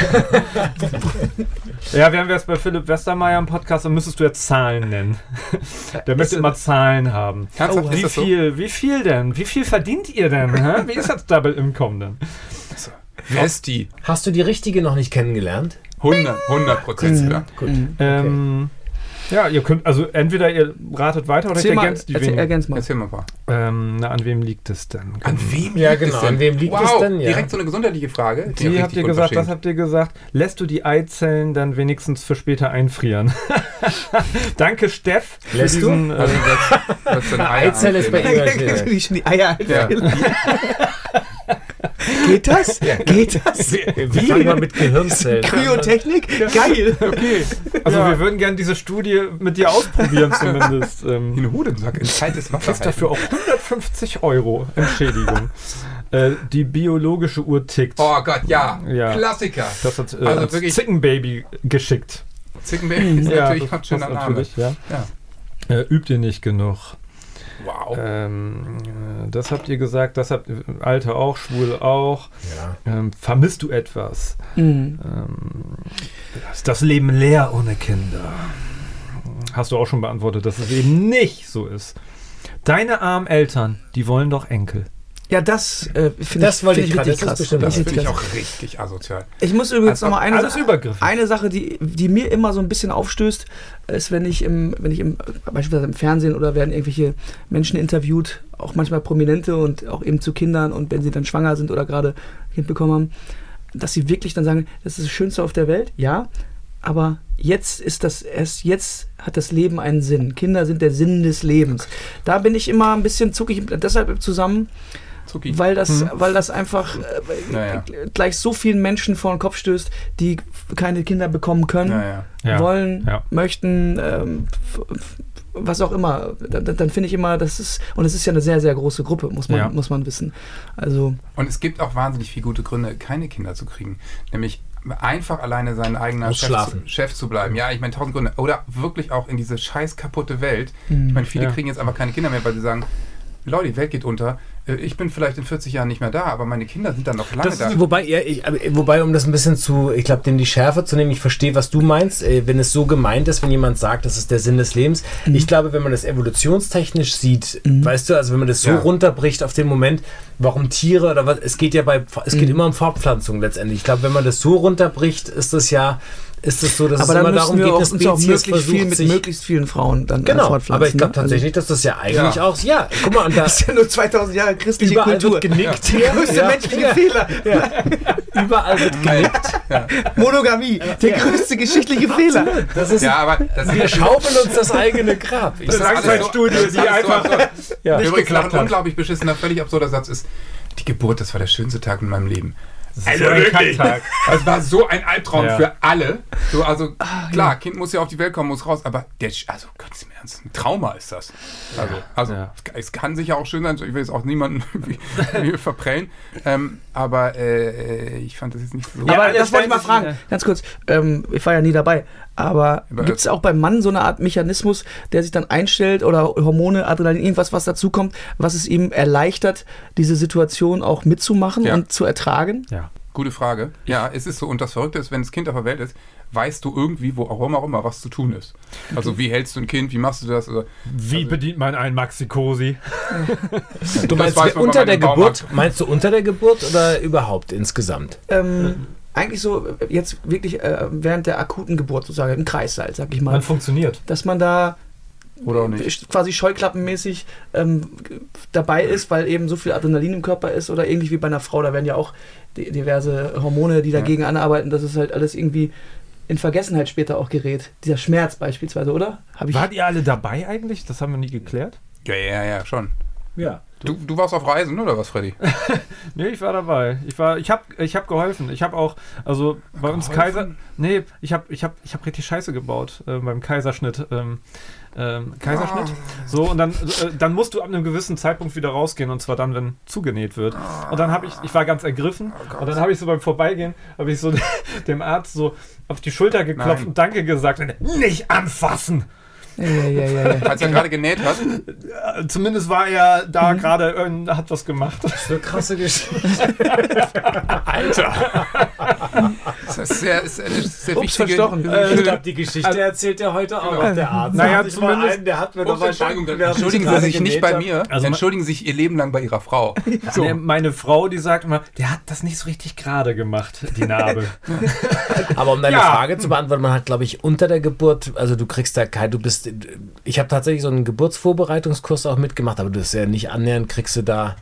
[SPEAKER 1] Ja, wären wir jetzt bei Philipp Westermeier im Podcast, dann müsstest du jetzt Zahlen nennen. Der möchte immer Zahlen haben.
[SPEAKER 4] Oh,
[SPEAKER 1] Wie
[SPEAKER 2] das so?
[SPEAKER 1] viel, wie viel denn? Wie viel verdient ihr denn? hä? Wie ist das Double Income denn?
[SPEAKER 2] Wer ist die?
[SPEAKER 3] Hast du die richtige noch nicht kennengelernt?
[SPEAKER 2] 100, 100 Prozent, ja.
[SPEAKER 3] Gut.
[SPEAKER 1] Ähm, ja, ihr könnt, also entweder ihr ratet weiter oder
[SPEAKER 4] Erzähl
[SPEAKER 1] ich
[SPEAKER 4] mal,
[SPEAKER 1] ergänzt die
[SPEAKER 4] erzähl,
[SPEAKER 1] wenigen.
[SPEAKER 4] ergänz mal.
[SPEAKER 2] Erzähl mal paar.
[SPEAKER 1] Ähm, na, an wem liegt es denn?
[SPEAKER 2] An wem
[SPEAKER 3] Ja,
[SPEAKER 2] liegt
[SPEAKER 3] genau.
[SPEAKER 2] es denn?
[SPEAKER 3] An wem liegt
[SPEAKER 2] wow,
[SPEAKER 3] es denn? Ja.
[SPEAKER 2] direkt so eine gesundheitliche Frage.
[SPEAKER 1] Die
[SPEAKER 2] Ja,
[SPEAKER 1] habt ihr gesagt, das
[SPEAKER 2] unverschämt.
[SPEAKER 1] habt ihr gesagt. Lässt du die Eizellen dann wenigstens für später einfrieren? [laughs] Danke, Steff.
[SPEAKER 3] Lässt du?
[SPEAKER 1] diesen,
[SPEAKER 2] Also
[SPEAKER 1] Äh,
[SPEAKER 2] das, das ist ein
[SPEAKER 3] Eizelle ist bei [laughs]
[SPEAKER 4] schon die Eier
[SPEAKER 2] Ja.
[SPEAKER 4] Geht das? Geht das?
[SPEAKER 3] Wir fangen mal mit Gehirnzellen.
[SPEAKER 4] Kryotechnik? Geil.
[SPEAKER 2] Okay.
[SPEAKER 1] also
[SPEAKER 2] Ja.
[SPEAKER 1] wir würden gerne diese Studie mit dir ausprobieren [laughs] zumindest. Ähm,
[SPEAKER 2] In Hodensack in kaltes Wasser.
[SPEAKER 1] kriegst dafür auch 150 Euro Entschädigung. äh, die biologische Uhr tickt.
[SPEAKER 2] Oh Gott, ja.
[SPEAKER 1] Ja.
[SPEAKER 2] Klassiker.
[SPEAKER 1] Das hat äh,
[SPEAKER 2] Also
[SPEAKER 1] als
[SPEAKER 2] wirklich-
[SPEAKER 1] Zickenbaby geschickt.
[SPEAKER 2] Zickenbaby ist natürlich ein schöner Name.
[SPEAKER 1] natürlich, ja.
[SPEAKER 2] Ja.
[SPEAKER 1] Äh, übt ihr nicht genug?
[SPEAKER 2] Wow.
[SPEAKER 1] Ähm, äh, das habt ihr gesagt, das habt ihr, Alter auch, schwul auch.
[SPEAKER 3] Ja.
[SPEAKER 1] Ähm, vermisst du etwas?
[SPEAKER 4] Mhm.
[SPEAKER 1] Ähm, ist das Leben leer ohne Kinder? Hast du auch schon beantwortet, dass es eben nicht so ist. Deine armen Eltern, die wollen doch Enkel.
[SPEAKER 4] Ja, das äh, finde ich,
[SPEAKER 3] wollte
[SPEAKER 4] find
[SPEAKER 3] ich gerade,
[SPEAKER 4] richtig
[SPEAKER 3] das ist
[SPEAKER 4] krass.
[SPEAKER 3] bestimmt
[SPEAKER 2] Das finde ich
[SPEAKER 4] krass.
[SPEAKER 2] auch richtig asozial.
[SPEAKER 4] Ich muss übrigens
[SPEAKER 2] Also
[SPEAKER 4] noch mal eine,
[SPEAKER 1] alles
[SPEAKER 4] eine Sache, die, die mir immer so ein bisschen aufstößt, ist, wenn ich im, wenn ich im, beispielsweise im Fernsehen oder werden irgendwelche Menschen interviewt, auch manchmal Prominente und auch eben zu Kindern und wenn sie dann schwanger sind oder gerade ein Kind bekommen haben, dass sie wirklich dann sagen, das ist das Schönste auf der Welt, ja, aber jetzt ist das, erst jetzt hat das Leben einen Sinn. Kinder sind der Sinn des Lebens. Da bin ich immer ein bisschen zuckig, deshalb zusammen,
[SPEAKER 2] Zucki.
[SPEAKER 4] weil das,
[SPEAKER 1] Hm.
[SPEAKER 4] weil das einfach äh,
[SPEAKER 2] Naja.
[SPEAKER 4] gleich so vielen Menschen vor den Kopf stößt, die keine Kinder bekommen können,
[SPEAKER 2] Naja.
[SPEAKER 1] Ja.
[SPEAKER 4] wollen,
[SPEAKER 1] Ja.
[SPEAKER 4] möchten, ähm, was auch immer. Dann, dann- dann finde ich immer, das ist, und es ist ja eine sehr, sehr große Gruppe, muss man,
[SPEAKER 1] Ja.
[SPEAKER 4] muss man wissen. Also,
[SPEAKER 2] Und es gibt auch wahnsinnig viele gute Gründe, keine Kinder zu kriegen. Nämlich einfach alleine sein eigener Chef zu, Chef zu bleiben. Ja, ich meine, tausend Gründe. Oder wirklich auch in diese scheiß kaputte Welt.
[SPEAKER 4] Mhm.
[SPEAKER 2] Ich meine, viele
[SPEAKER 1] Ja.
[SPEAKER 2] kriegen jetzt einfach keine Kinder mehr, weil sie sagen, Leute, die Welt geht unter. Äh, Ich bin vielleicht in 40 Jahren nicht mehr da, aber meine Kinder sind dann noch lange
[SPEAKER 1] Das
[SPEAKER 2] da.
[SPEAKER 3] Wobei, ja, ich, wobei, um das ein bisschen zu, ich glaube, dem die Schärfe zu nehmen, ich verstehe, was du meinst, äh, wenn es so gemeint ist, wenn jemand sagt, das ist der Sinn des Lebens. Ich glaube, wenn man das evolutionstechnisch sieht, weißt du, also wenn man das so
[SPEAKER 2] Ja.
[SPEAKER 3] runterbricht auf den Moment, warum Tiere oder was, es geht ja bei, es geht immer um Fortpflanzung letztendlich. Ich glaube, wenn man das so runterbricht, ist das ja, ist es so, dass
[SPEAKER 4] aber
[SPEAKER 3] es immer darum geht,
[SPEAKER 4] uns auch möglichst viel mit möglichst vielen Frauen dann äh,
[SPEAKER 3] Genau,
[SPEAKER 4] fortpflanzen.
[SPEAKER 3] aber ich glaube
[SPEAKER 4] ne?
[SPEAKER 3] tatsächlich, dass das ja eigentlich
[SPEAKER 2] Ja.
[SPEAKER 3] auch, ja, guck mal, und da [laughs]
[SPEAKER 4] Das ist ja nur 2000 Jahre christliche
[SPEAKER 3] überall
[SPEAKER 4] Kultur.
[SPEAKER 3] wird genickt.
[SPEAKER 4] Der größte
[SPEAKER 3] Ja.
[SPEAKER 4] menschliche
[SPEAKER 3] Ja.
[SPEAKER 4] Fehler.
[SPEAKER 3] Überall wird genickt.
[SPEAKER 4] Monogamie. Der größte geschichtliche Fehler.
[SPEAKER 3] Das ist,
[SPEAKER 2] ja, aber das
[SPEAKER 3] wir schaufeln uns das eigene Grab. Ich
[SPEAKER 2] Das alles
[SPEAKER 3] halt.
[SPEAKER 2] so- das
[SPEAKER 1] die
[SPEAKER 2] so
[SPEAKER 1] einfach-
[SPEAKER 2] absurd.
[SPEAKER 1] Ja.
[SPEAKER 2] Übrigens ein
[SPEAKER 1] hat.
[SPEAKER 2] unglaublich beschissener, völlig absurder Satz ist, die Geburt, das war der schönste Tag in meinem Leben.
[SPEAKER 1] Also ein Kacktag.
[SPEAKER 2] Es war so ein Albtraum
[SPEAKER 1] Ja.
[SPEAKER 2] für alle. So, also klar, Kind muss ja auf die Welt kommen, muss raus, aber der, also ganz im Ernst, ein Trauma ist das. Also, also
[SPEAKER 1] Ja.
[SPEAKER 2] es, kann sicher auch schön sein, ich will jetzt auch niemanden [laughs] verprellen, ähm, aber äh, ich fand das jetzt nicht so.
[SPEAKER 1] Ja,
[SPEAKER 4] aber das wollte ich mal fragen, ganz kurz. Ähm, ich war ja nie dabei. Aber gibt es auch beim Mann so eine Art Mechanismus, der sich dann einstellt oder Hormone, Adrenalin, irgendwas, was dazukommt, was es ihm erleichtert, diese Situation auch mitzumachen
[SPEAKER 2] Ja.
[SPEAKER 4] und zu ertragen?
[SPEAKER 1] Ja.
[SPEAKER 2] Gute Frage. Ja, es ist so. Und das Verrückte ist, wenn das Kind auf der Welt ist, weißt du irgendwie, wo auch immer, auch immer was zu tun ist. Also wie hältst du ein Kind, wie machst du das? Oder,
[SPEAKER 1] Wie bedient man einen Maxi-Cosi? [laughs]
[SPEAKER 3] Du meinst unter der. Geburt? Meinst du unter der Geburt oder überhaupt insgesamt?
[SPEAKER 4] Ähm, eigentlich so äh, jetzt wirklich äh, während der akuten Geburt sozusagen im Kreissaal, sag ich mal,
[SPEAKER 1] Man funktioniert.
[SPEAKER 4] dass man da
[SPEAKER 2] Oder auch nicht.
[SPEAKER 4] quasi scheuklappenmäßig ähm, dabei ist, weil eben so viel Adrenalin im Körper ist oder ähnlich wie bei einer Frau, da werden ja auch di- diverse Hormone, die dagegen anarbeiten, dass es halt alles irgendwie in Vergessenheit später auch gerät. Dieser Schmerz beispielsweise, oder? Hab ich,
[SPEAKER 1] Wart ihr alle dabei eigentlich? Das haben wir nie geklärt.
[SPEAKER 2] Ja, ja, ja, schon.
[SPEAKER 3] Ja.
[SPEAKER 2] Du, du warst auf Reisen, oder was, Freddy? [laughs]
[SPEAKER 1] Nee, ich war dabei. Ich war, ich habe ich hab geholfen. Ich habe auch, also bei uns Kaiser, nee, ich habe ich hab, ich hab richtig Scheiße gebaut äh, beim Kaiserschnitt. Ähm, ähm, Kaiserschnitt. So, und dann, äh, dann musst du ab einem gewissen Zeitpunkt wieder rausgehen und zwar dann, wenn zugenäht wird. Und dann habe ich, ich war ganz ergriffen und dann habe ich so beim Vorbeigehen, habe ich so [laughs] dem Arzt so auf die Schulter geklopft
[SPEAKER 2] Nein.
[SPEAKER 1] und Danke gesagt. Und Nicht anfassen!
[SPEAKER 4] Ja, ja, ja, ja, ja.
[SPEAKER 2] Als er gerade genäht hat.
[SPEAKER 1] Zumindest war er da gerade, äh, hat was gemacht.
[SPEAKER 3] So eine krasse Geschichte. [laughs]
[SPEAKER 2] Das ist sehr, ist eine sehr
[SPEAKER 4] Ups,
[SPEAKER 2] wichtige.
[SPEAKER 4] verstochen.
[SPEAKER 2] Äh,
[SPEAKER 3] Ich glaube, die Geschichte erzählt er heute auch noch, der Arzt.
[SPEAKER 1] Naja,
[SPEAKER 3] mal
[SPEAKER 1] zumindest-
[SPEAKER 3] einen, der hat mir
[SPEAKER 2] Ups, Entschuldigung,
[SPEAKER 3] ich
[SPEAKER 2] entschuldigen Sie sich nicht bei mir.
[SPEAKER 1] Also
[SPEAKER 2] entschuldigen Sie sich Ihr Leben lang bei Ihrer Frau.
[SPEAKER 1] Nee, meine Frau, die sagt immer, der hat das nicht so richtig gerade gemacht, die Narbe. [laughs]
[SPEAKER 3] Aber um deine
[SPEAKER 1] Ja.
[SPEAKER 3] Frage zu beantworten, man hat, glaube ich, unter der Geburt, also du kriegst da kein, du bist, ich habe tatsächlich so einen Geburtsvorbereitungskurs auch mitgemacht, aber du bist ja nicht annähernd, kriegst du da,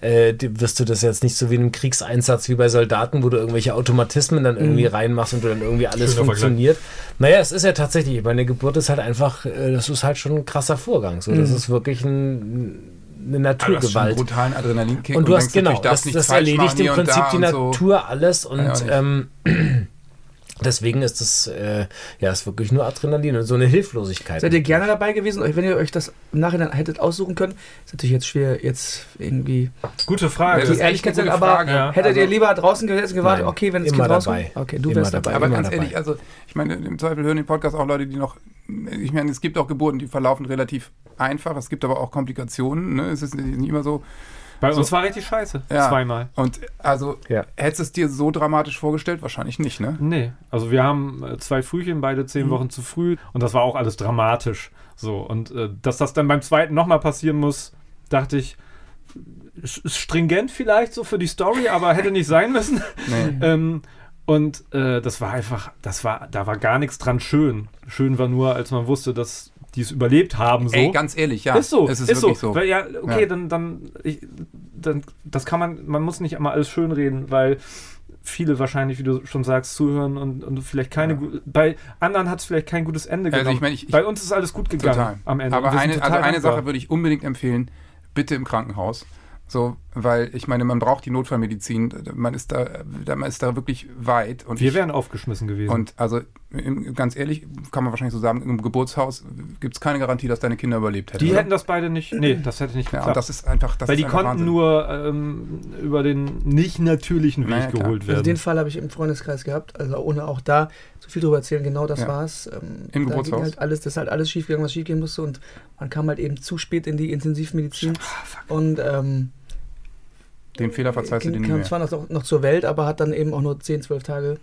[SPEAKER 3] äh, die- wirst du das jetzt nicht so wie in einem Kriegseinsatz wie bei Soldaten, wo du irgendwelche Automatismen dann irgendwie reinmachst und du dann irgendwie alles
[SPEAKER 1] Schöner
[SPEAKER 3] funktioniert. Naja, es ist ja tatsächlich, meine Geburt ist halt einfach, äh, das ist halt schon ein krasser Vorgang. So, das ist wirklich ein, eine
[SPEAKER 2] Du hast schon einen
[SPEAKER 3] Naturgewalt.
[SPEAKER 2] brutalen Adrenalinkick.
[SPEAKER 3] Und du hast genau, das, das erledigt im Prinzip
[SPEAKER 2] da
[SPEAKER 3] die
[SPEAKER 2] und so.
[SPEAKER 3] Natur alles und
[SPEAKER 2] Ja,
[SPEAKER 3] ähm, deswegen ist das äh, ja ist wirklich nur Adrenalin und so eine Hilflosigkeit.
[SPEAKER 4] Seid ihr gerne dabei gewesen, wenn ihr euch das im Nachhinein hättet aussuchen können? Ist natürlich jetzt schwer, jetzt irgendwie
[SPEAKER 1] Gute Frage.
[SPEAKER 4] Die
[SPEAKER 2] ist
[SPEAKER 4] Ehrlichkeit
[SPEAKER 2] gute
[SPEAKER 4] aber
[SPEAKER 2] Frage.
[SPEAKER 1] Ja.
[SPEAKER 4] hättet ihr
[SPEAKER 2] Also-
[SPEAKER 4] lieber draußen gesessen und gewartet,
[SPEAKER 3] Nein,
[SPEAKER 4] okay, wenn das
[SPEAKER 3] immer
[SPEAKER 4] Kind rauskommt?
[SPEAKER 3] dabei.
[SPEAKER 4] Okay, du
[SPEAKER 3] Immer
[SPEAKER 4] wärst
[SPEAKER 3] dabei.
[SPEAKER 4] dabei.
[SPEAKER 2] Aber
[SPEAKER 3] immer
[SPEAKER 2] ganz
[SPEAKER 3] dabei.
[SPEAKER 2] ehrlich, also ich meine, im Zweifel hören den Podcast auch Leute, die noch, ich meine, es gibt auch Geburten, die verlaufen relativ einfach, es gibt aber auch Komplikationen, ne? es ist nicht immer so.
[SPEAKER 1] Bei uns
[SPEAKER 2] So.
[SPEAKER 1] war richtig scheiße.
[SPEAKER 2] Ja.
[SPEAKER 1] Zweimal.
[SPEAKER 2] Und also,
[SPEAKER 3] Ja.
[SPEAKER 2] hättest du es dir so dramatisch vorgestellt? Wahrscheinlich nicht, ne?
[SPEAKER 1] Nee, also wir haben äh, zwei Frühchen, beide zehn
[SPEAKER 2] Mhm.
[SPEAKER 1] Wochen zu früh und das war auch alles dramatisch. So, und äh, dass das dann beim zweiten nochmal passieren muss, dachte ich, ist ist stringent vielleicht so für die Story, aber hätte nicht sein müssen. [laughs]
[SPEAKER 2] Nee. [laughs]
[SPEAKER 1] ähm, und äh, das war einfach, das war, da war gar nichts dran schön. Schön war nur, als man wusste, dass die es überlebt haben. So.
[SPEAKER 2] Ey, ganz ehrlich, ja.
[SPEAKER 1] ist so,
[SPEAKER 2] Es ist,
[SPEAKER 1] ist, so.
[SPEAKER 2] wirklich so.
[SPEAKER 1] Weil, ja, okay,
[SPEAKER 2] Ja.
[SPEAKER 1] dann, dann, ich, dann, das kann man, man muss nicht immer alles schönreden, weil viele wahrscheinlich, wie du schon sagst, zuhören und, und vielleicht keine,
[SPEAKER 2] Ja.
[SPEAKER 1] bei anderen hat es vielleicht kein gutes Ende
[SPEAKER 2] Also
[SPEAKER 1] genommen.
[SPEAKER 2] ich meine, ich-
[SPEAKER 1] bei uns ist alles gut gegangen
[SPEAKER 2] Total.
[SPEAKER 1] am Ende.
[SPEAKER 2] Aber eine, also eine. Sache würde ich unbedingt empfehlen, bitte im Krankenhaus. So, weil ich meine, man braucht die Notfallmedizin. Man ist da, da- man ist da wirklich weit. Und
[SPEAKER 1] Wir
[SPEAKER 2] ich,
[SPEAKER 1] wären aufgeschmissen gewesen.
[SPEAKER 2] Und also im, ganz ehrlich, kann man wahrscheinlich so sagen, im Geburtshaus gibt es keine Garantie, dass deine Kinder überlebt hätten.
[SPEAKER 1] die
[SPEAKER 2] oder?
[SPEAKER 1] hätten das beide nicht, nee, das hätte nicht
[SPEAKER 2] ja,
[SPEAKER 1] geklappt.
[SPEAKER 2] und das ist einfach, das
[SPEAKER 1] weil
[SPEAKER 2] ist
[SPEAKER 1] die
[SPEAKER 2] einfach
[SPEAKER 1] konnten
[SPEAKER 2] Wahnsinn.
[SPEAKER 1] nur ähm, über den nicht natürlichen Weg
[SPEAKER 2] Naja,
[SPEAKER 1] geholt
[SPEAKER 4] Also den
[SPEAKER 1] werden.
[SPEAKER 4] Fall habe ich im Freundeskreis gehabt, also ohne auch da zu viel drüber erzählen, genau das
[SPEAKER 2] Ja.
[SPEAKER 4] war es. Ähm,
[SPEAKER 2] Im
[SPEAKER 4] da
[SPEAKER 2] Geburtshaus?
[SPEAKER 4] Halt alles, das ist halt alles schiefgegangen, was schiefgehen musste und man kam halt eben zu spät in die Intensivmedizin und ähm,
[SPEAKER 2] Den Fehler verzeihst du dir nicht
[SPEAKER 4] kam
[SPEAKER 2] mehr.
[SPEAKER 4] zwar noch, noch zur Welt, aber hat dann eben auch nur 10, 12 Tage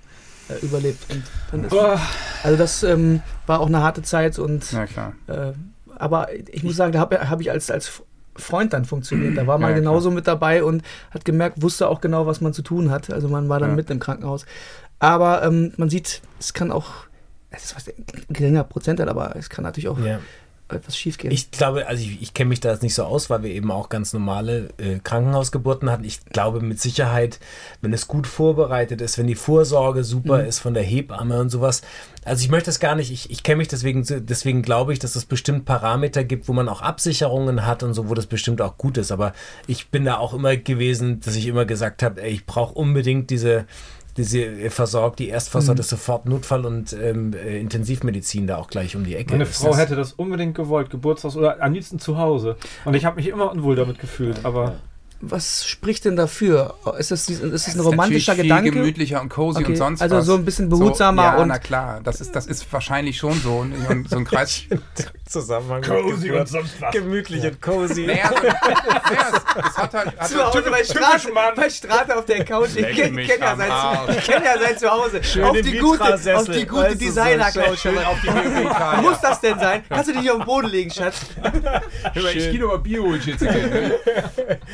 [SPEAKER 4] äh, überlebt. Und dann ist,
[SPEAKER 1] Oh,
[SPEAKER 4] also das ähm, war auch eine harte Zeit und
[SPEAKER 2] klar.
[SPEAKER 4] äh, aber ich muss sagen, da habe hab ich als, als Freund dann funktioniert. Da war man
[SPEAKER 2] Ja,
[SPEAKER 4] genauso mit dabei und hat gemerkt, wusste auch genau, was man zu tun hat. Also man war dann
[SPEAKER 2] Ja.
[SPEAKER 4] mitten im Krankenhaus. Aber ähm, man sieht, es kann auch, es ist was, ein geringer Prozentanteil, aber es kann natürlich auch
[SPEAKER 3] Ja.
[SPEAKER 4] Etwas schief gehen.
[SPEAKER 3] Ich glaube, also ich, ich kenne mich da jetzt nicht so aus, weil wir eben auch ganz normale äh, Krankenhausgeburten hatten. Ich glaube mit Sicherheit, wenn es gut vorbereitet ist, wenn die Vorsorge super ist von der Hebamme und sowas. Also ich möchte das gar nicht, ich, ich kenne mich deswegen, deswegen glaube ich, dass es bestimmt Parameter gibt, wo man auch Absicherungen hat und so, wo das bestimmt auch gut ist. Aber ich bin da auch immer gewesen, dass ich immer gesagt habe, ey, ich brauche unbedingt diese diese äh, versorgt, die Erstversorgung ist sofort Notfall- und ähm, äh, Intensivmedizin da auch gleich um die Ecke.
[SPEAKER 1] Meine
[SPEAKER 3] ist.
[SPEAKER 1] Frau
[SPEAKER 3] Das-
[SPEAKER 1] hätte das unbedingt gewollt, Geburtshaus oder am liebsten zu Hause. Und ich habe mich immer unwohl damit gefühlt, aber
[SPEAKER 4] was spricht denn dafür? Ist das, ist das ein romantischer
[SPEAKER 2] natürlich viel
[SPEAKER 4] Gedanke?
[SPEAKER 2] gemütlicher und cozy
[SPEAKER 4] Okay,
[SPEAKER 2] und sonst
[SPEAKER 4] also
[SPEAKER 2] was.
[SPEAKER 4] so ein bisschen behutsamer
[SPEAKER 2] so, ja,
[SPEAKER 4] und-
[SPEAKER 2] na klar, das ist, das ist wahrscheinlich schon so. Und so ein Kreis, [laughs]
[SPEAKER 3] Zusammenhang.
[SPEAKER 1] Cozy und sonst was.
[SPEAKER 3] Gemütlich und cozy.
[SPEAKER 2] Naja, so, [laughs] naja, es, hat halt. Hat
[SPEAKER 4] Zu Hause bei Straße, bei Straße auf der Couch. Ich kenne kenn ja, sein- kenn ja sein Zuhause.
[SPEAKER 3] Schöne
[SPEAKER 4] auf die gute, auf die gute
[SPEAKER 3] Weißt du, so
[SPEAKER 4] Designer-Couch.
[SPEAKER 2] schön auf die BWK.
[SPEAKER 4] Muss das denn sein? Kannst du dich nicht auf den Boden legen, Schatz?
[SPEAKER 2] Ich gehe aber bio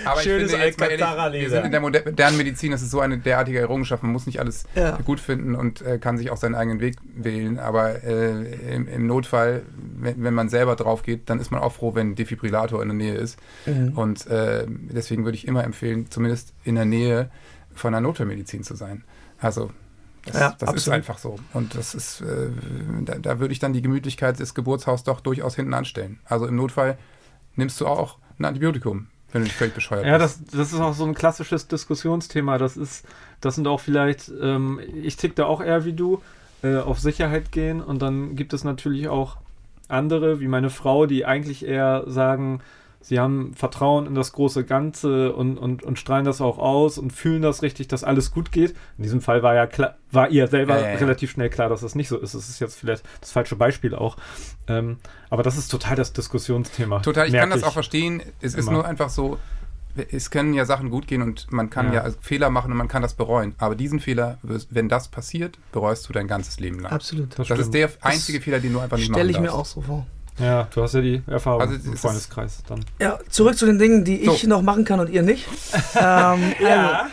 [SPEAKER 2] Aber
[SPEAKER 3] Schönes
[SPEAKER 2] ich finde jetzt mal ehrlich, wir sind in der moder- modernen Medizin, das ist so eine derartige Errungenschaft. Man muss nicht alles
[SPEAKER 4] Ja.
[SPEAKER 2] gut finden und äh, kann sich auch seinen eigenen Weg wählen. Aber äh, im, im Notfall, wenn, wenn man selber drauf geht, dann ist man auch froh, wenn ein Defibrillator in der Nähe ist.
[SPEAKER 4] Mhm.
[SPEAKER 2] Und äh, deswegen würde ich immer empfehlen, zumindest in der Nähe von der Notfallmedizin zu sein. Also das,
[SPEAKER 4] Ja,
[SPEAKER 2] das ist einfach so. Und das ist, äh, da, da würde ich dann die Gemütlichkeit des Geburtshaus doch durchaus hinten anstellen. Also im Notfall nimmst du auch ein Antibiotikum, wenn du dich völlig bescheuert
[SPEAKER 1] Ja,
[SPEAKER 2] bist.
[SPEAKER 1] das, das ist auch so ein klassisches Diskussionsthema. Das ist, das sind auch vielleicht, ähm, ich tick da auch eher wie du, äh, auf Sicherheit gehen und dann gibt es natürlich auch andere, wie meine Frau, die eigentlich eher sagen, sie haben Vertrauen in das große Ganze und, und, und strahlen das auch aus und fühlen das richtig, dass alles gut geht. In diesem Fall war ja klar, war ihr selber
[SPEAKER 2] Ja, ja, ja.
[SPEAKER 1] relativ schnell klar, dass das nicht so ist. Es ist jetzt vielleicht das falsche Beispiel auch. Ähm, aber das ist total das Diskussionsthema.
[SPEAKER 2] Total, ich kann das auch verstehen. Es ist
[SPEAKER 1] Immer.
[SPEAKER 2] nur einfach so, es können ja Sachen gut gehen und man kann
[SPEAKER 1] Ja.
[SPEAKER 2] ja, Fehler machen und man kann das bereuen. Aber diesen Fehler, wenn das passiert, bereust du dein ganzes Leben lang.
[SPEAKER 4] Absolut.
[SPEAKER 2] Das,
[SPEAKER 1] stimmt.
[SPEAKER 2] ist der einzige Fehler, den du einfach nicht machen
[SPEAKER 4] Stelle ich mir auch so vor.
[SPEAKER 1] Ja, du hast ja die Erfahrung
[SPEAKER 2] Also,
[SPEAKER 1] im Freundeskreis dann.
[SPEAKER 4] Ja, zurück zu den Dingen, die ich
[SPEAKER 2] So.
[SPEAKER 4] noch machen kann und ihr nicht. [laughs] ähm, ja.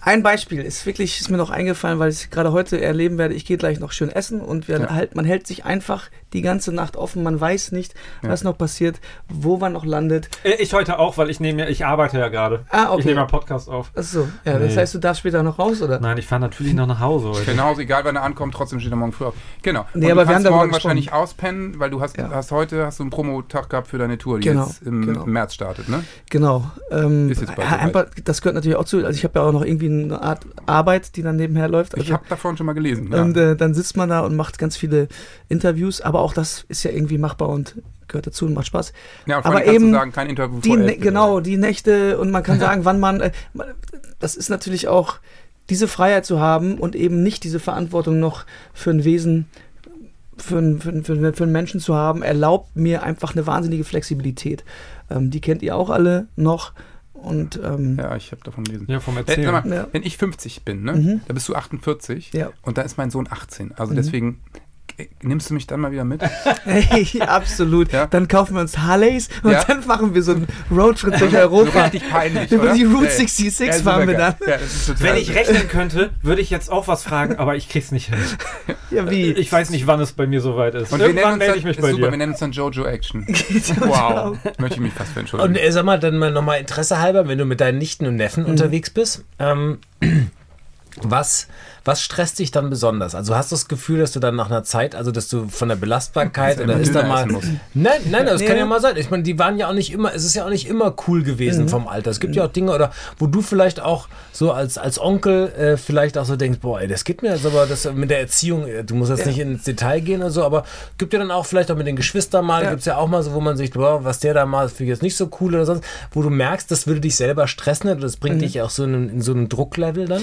[SPEAKER 4] Ein Beispiel ist wirklich, ist mir noch eingefallen, weil ich es gerade heute erleben werde. Ich gehe gleich noch schön essen und wir
[SPEAKER 2] Ja.
[SPEAKER 4] halt, man hält sich einfach die ganze Nacht offen. Man weiß nicht,
[SPEAKER 2] Ja.
[SPEAKER 4] was noch passiert, wo man noch landet.
[SPEAKER 1] Äh, Ich heute auch, weil ich nehme ja, ich arbeite ja gerade.
[SPEAKER 4] Ah, okay.
[SPEAKER 1] Ich nehme ja Podcast auf.
[SPEAKER 4] Achso, ja, das
[SPEAKER 1] Nee.
[SPEAKER 4] heißt, du darfst später noch raus, oder?
[SPEAKER 1] Nein, ich fahre natürlich noch nach Hause heute.
[SPEAKER 2] Genauso, egal wann er ankommt, trotzdem steht er morgen früh auf. Genau.
[SPEAKER 4] Nee,
[SPEAKER 2] und
[SPEAKER 4] aber
[SPEAKER 2] du
[SPEAKER 4] wir
[SPEAKER 2] kannst morgen
[SPEAKER 4] gesprochen.
[SPEAKER 2] wahrscheinlich auspennen, weil du hast,
[SPEAKER 4] Ja.
[SPEAKER 2] hast heute hast du einen Promotag gehabt für deine Tour, die
[SPEAKER 4] Genau,
[SPEAKER 2] jetzt im
[SPEAKER 4] genau.
[SPEAKER 2] März startet, ne?
[SPEAKER 4] Genau. Ähm,
[SPEAKER 2] Ist jetzt bald
[SPEAKER 4] ja, einfach, das gehört natürlich auch zu. Also ich habe ja auch noch irgendwie eine Art Arbeit, die dann nebenher läuft.
[SPEAKER 2] Ich
[SPEAKER 4] Also,
[SPEAKER 2] habe davon schon mal gelesen. Ja.
[SPEAKER 4] Und äh, dann sitzt man da und macht ganz viele Interviews, aber auch das ist ja irgendwie machbar und gehört dazu und macht Spaß.
[SPEAKER 2] ja, und
[SPEAKER 4] aber eben
[SPEAKER 2] sagen, kein Interview
[SPEAKER 4] Die,
[SPEAKER 2] elf,
[SPEAKER 4] genau, die Nächte und man kann [laughs] sagen, wann man, äh, das ist natürlich auch diese Freiheit zu haben und eben nicht diese Verantwortung noch für ein Wesen, für, ein, für, ein- für, ein- für einen Menschen zu haben, erlaubt mir einfach eine wahnsinnige Flexibilität. Ähm, die kennt ihr auch alle noch und ähm,
[SPEAKER 2] Ja, ich habe davon gelesen.
[SPEAKER 1] Ja, vom
[SPEAKER 2] Äh,
[SPEAKER 1] Erzählen.
[SPEAKER 2] sag mal,
[SPEAKER 4] Ja.
[SPEAKER 2] Wenn ich 50 bin, ne,
[SPEAKER 4] Mhm.
[SPEAKER 2] da bist du 48
[SPEAKER 4] Ja.
[SPEAKER 2] und da ist mein Sohn 18. Also
[SPEAKER 4] Mhm.
[SPEAKER 2] deswegen nimmst du mich dann mal wieder mit? [laughs]
[SPEAKER 4] Hey, absolut.
[SPEAKER 2] Ja.
[SPEAKER 4] Dann kaufen wir uns Harleys und
[SPEAKER 2] Ja.
[SPEAKER 4] dann machen wir so einen Roadtrip durch
[SPEAKER 2] So
[SPEAKER 4] Europa.
[SPEAKER 2] richtig peinlich,
[SPEAKER 4] Über die Route
[SPEAKER 2] Ja,
[SPEAKER 4] 66
[SPEAKER 2] ja,
[SPEAKER 4] fahren wir dann.
[SPEAKER 1] Wenn ich rechnen könnte, würde ich jetzt auch was fragen, aber ich krieg's nicht hin. [laughs]
[SPEAKER 4] Ja, wie?
[SPEAKER 1] Ich weiß nicht, wann es bei mir soweit ist.
[SPEAKER 2] Und wir
[SPEAKER 1] Irgendwann melde ich mich
[SPEAKER 2] ist
[SPEAKER 1] bei
[SPEAKER 2] super, wir
[SPEAKER 1] dir.
[SPEAKER 2] nennen uns dann Jojo Action. [laughs] wow. Möchte ich mich fast für entschuldigen.
[SPEAKER 3] Und äh, sag mal, dann mal nochmal Interesse halber, wenn du mit deinen Nichten und Neffen unterwegs bist, ähm, [clears throat] was, was stresst dich dann besonders? Also hast du das Gefühl, dass du dann nach einer Zeit, also dass du von der Belastbarkeit
[SPEAKER 2] er
[SPEAKER 3] oder ist da mal. Nein, nein, das
[SPEAKER 4] Nee.
[SPEAKER 3] kann ja mal sein. Ich meine, die waren ja auch nicht immer, es ist ja auch nicht immer cool gewesen vom Alter. Es gibt ja auch Dinge, oder wo du vielleicht auch so als, als Onkel äh, vielleicht auch so denkst, boah, ey, das geht mir jetzt aber das mit der Erziehung, äh, du musst jetzt nicht ins Detail gehen oder so, aber gibt ja dann auch vielleicht auch mit den Geschwistern mal,
[SPEAKER 4] Ja.
[SPEAKER 3] gibt es ja auch mal so, wo man sich, boah, was der da mal finde ich jetzt nicht so cool oder sonst, wo du merkst, das würde dich selber stressen oder das bringt dich auch so in, in so einem Drucklevel dann.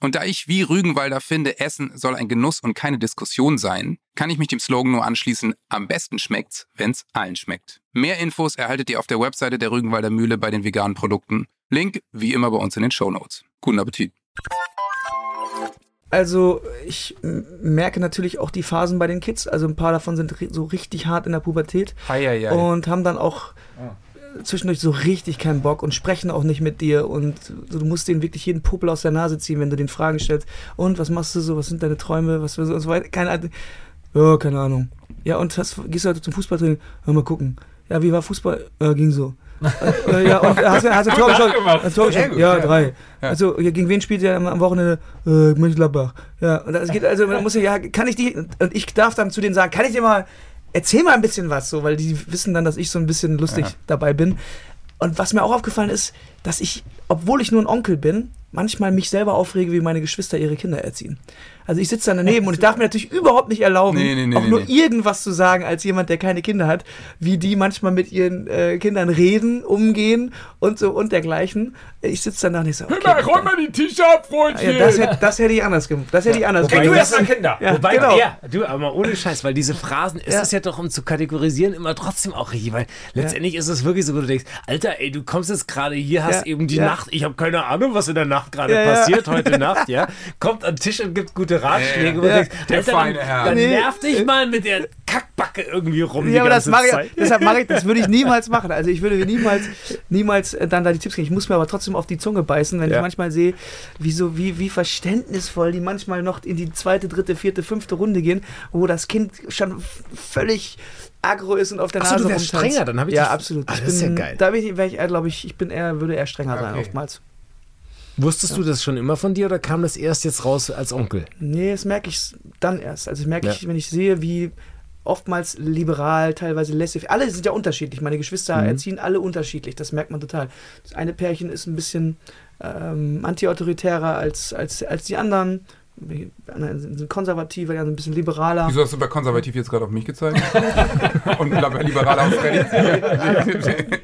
[SPEAKER 2] Und da ich wie Rügenwalder finde, Essen soll ein Genuss und keine Diskussion sein, kann ich mich dem Slogan nur anschließen, am besten schmeckt's, wenn's allen schmeckt. Mehr Infos erhaltet ihr auf der Webseite der Rügenwalder Mühle bei den veganen Produkten. Link wie immer bei uns in den Shownotes. Guten Appetit.
[SPEAKER 4] Also ich merke natürlich auch die Phasen bei den Kids. Also ein paar davon sind so richtig hart in der Pubertät
[SPEAKER 2] Heieiei.
[SPEAKER 4] und haben dann auch äh, zwischendurch so richtig keinen Bock und sprechen auch nicht mit dir und du musst denen wirklich jeden Puppel aus der Nase ziehen, wenn du den Fragen stellst. Und was machst du so? Was sind deine Träume? Was für so und so weiter? Keine Ahnung. Ja, keine Ahnung. Ja, und hast, gehst du heute zum Fußballtraining? Hör mal gucken. Ja, wie war Fußball? Äh, ging so. äh, äh, ja, und [laughs] hast du, hast du Tor geschossen? du Tor geschossen? Ja,
[SPEAKER 2] ja.
[SPEAKER 4] drei.
[SPEAKER 2] Ja.
[SPEAKER 4] Also, gegen wen spielt ihr am, Wochenende? Äh, Mönchengladbach. Ja, und das geht, also, man muss ja, ja, kann ich die, und ich darf dann zu denen sagen, kann ich dir mal, erzähl mal ein bisschen was, so, weil die wissen dann, dass ich so ein bisschen lustig
[SPEAKER 2] Ja.
[SPEAKER 4] dabei bin. Und was mir auch aufgefallen ist, dass ich, obwohl ich nur ein Onkel bin, manchmal mich selber aufrege, wie meine Geschwister ihre Kinder erziehen. Also ich sitze dann daneben und ich darf mir natürlich überhaupt nicht erlauben,
[SPEAKER 2] Nee, nee, nee,
[SPEAKER 4] auch
[SPEAKER 2] nee,
[SPEAKER 4] nur
[SPEAKER 2] nee.
[SPEAKER 4] irgendwas zu sagen als jemand, der keine Kinder hat, wie die manchmal mit ihren äh, Kindern reden, umgehen und so und dergleichen. Ich sitze dann da und ich so, okay,
[SPEAKER 1] räum mal die Tische ab, Freundchen.
[SPEAKER 4] ja, das, hätte, das hätte ich anders gemacht. Das hätte ich anders gemacht.
[SPEAKER 3] du
[SPEAKER 4] Das-
[SPEAKER 3] erst mal
[SPEAKER 1] Kinder.
[SPEAKER 4] Ja,
[SPEAKER 3] Wobei,
[SPEAKER 4] genau.
[SPEAKER 3] ja, du, aber mal ohne Scheiß, weil diese Phrasen ist
[SPEAKER 4] Ja.
[SPEAKER 3] es ja doch, um zu kategorisieren, immer trotzdem auch richtig, weil letztendlich ist es wirklich so, wo du denkst, Alter, ey, du kommst jetzt gerade hier, hast
[SPEAKER 4] Ja,
[SPEAKER 3] eben die
[SPEAKER 4] ja.
[SPEAKER 3] Nacht, ich habe keine Ahnung, was in der Nacht gerade
[SPEAKER 4] Ja, ja.
[SPEAKER 3] passiert, heute [laughs] Nacht, ja, kommt an den Tisch und gibt gute Ratschläge,
[SPEAKER 4] Ja.
[SPEAKER 3] denkst,
[SPEAKER 2] Der
[SPEAKER 3] Alter,
[SPEAKER 2] feine
[SPEAKER 3] dann,
[SPEAKER 2] Herr.
[SPEAKER 3] dann
[SPEAKER 4] Nee.
[SPEAKER 3] nerv dich mal mit der Kackbacke irgendwie rum
[SPEAKER 4] Ja, aber das mache ich, deshalb mache ich, das würde ich [laughs] niemals machen. Also ich würde niemals, niemals äh, dann da die Tipps geben. Ich muss mir aber trotzdem auf die Zunge beißen, wenn
[SPEAKER 3] Ja.
[SPEAKER 4] ich manchmal sehe, wie, so, wie, wie verständnisvoll die manchmal noch in die zweite, dritte, vierte, fünfte Runde gehen, wo das Kind schon völlig aggro ist und auf der
[SPEAKER 3] Ach so,
[SPEAKER 4] Nase
[SPEAKER 3] du wärst strenger, dann hab ich
[SPEAKER 4] Ja, absolut.
[SPEAKER 3] Ah, das ist ja
[SPEAKER 4] bin-
[SPEAKER 3] geil.
[SPEAKER 4] Da bin ich, wär ich glaube ich, ich bin eher, würde eher strenger sein
[SPEAKER 2] Okay.
[SPEAKER 4] oftmals.
[SPEAKER 3] Wusstest du das schon immer von dir oder kam das erst jetzt raus als Onkel?
[SPEAKER 4] Nee, das merke ich dann erst. Also merke
[SPEAKER 3] Ja.
[SPEAKER 4] ich, wenn ich sehe, wie oftmals liberal, teilweise laissez Alle sind ja unterschiedlich. Meine Geschwister
[SPEAKER 3] Mhm.
[SPEAKER 4] erziehen alle unterschiedlich. Das merkt man total. Das eine Pärchen ist ein bisschen ähm, antiautoritärer als, als, als die anderen. Die anderen sind konservativer, die anderen ein bisschen liberaler.
[SPEAKER 2] Wieso hast du bei konservativ jetzt gerade auf mich gezeigt? [laughs] Und liberal auf Freddy? [laughs]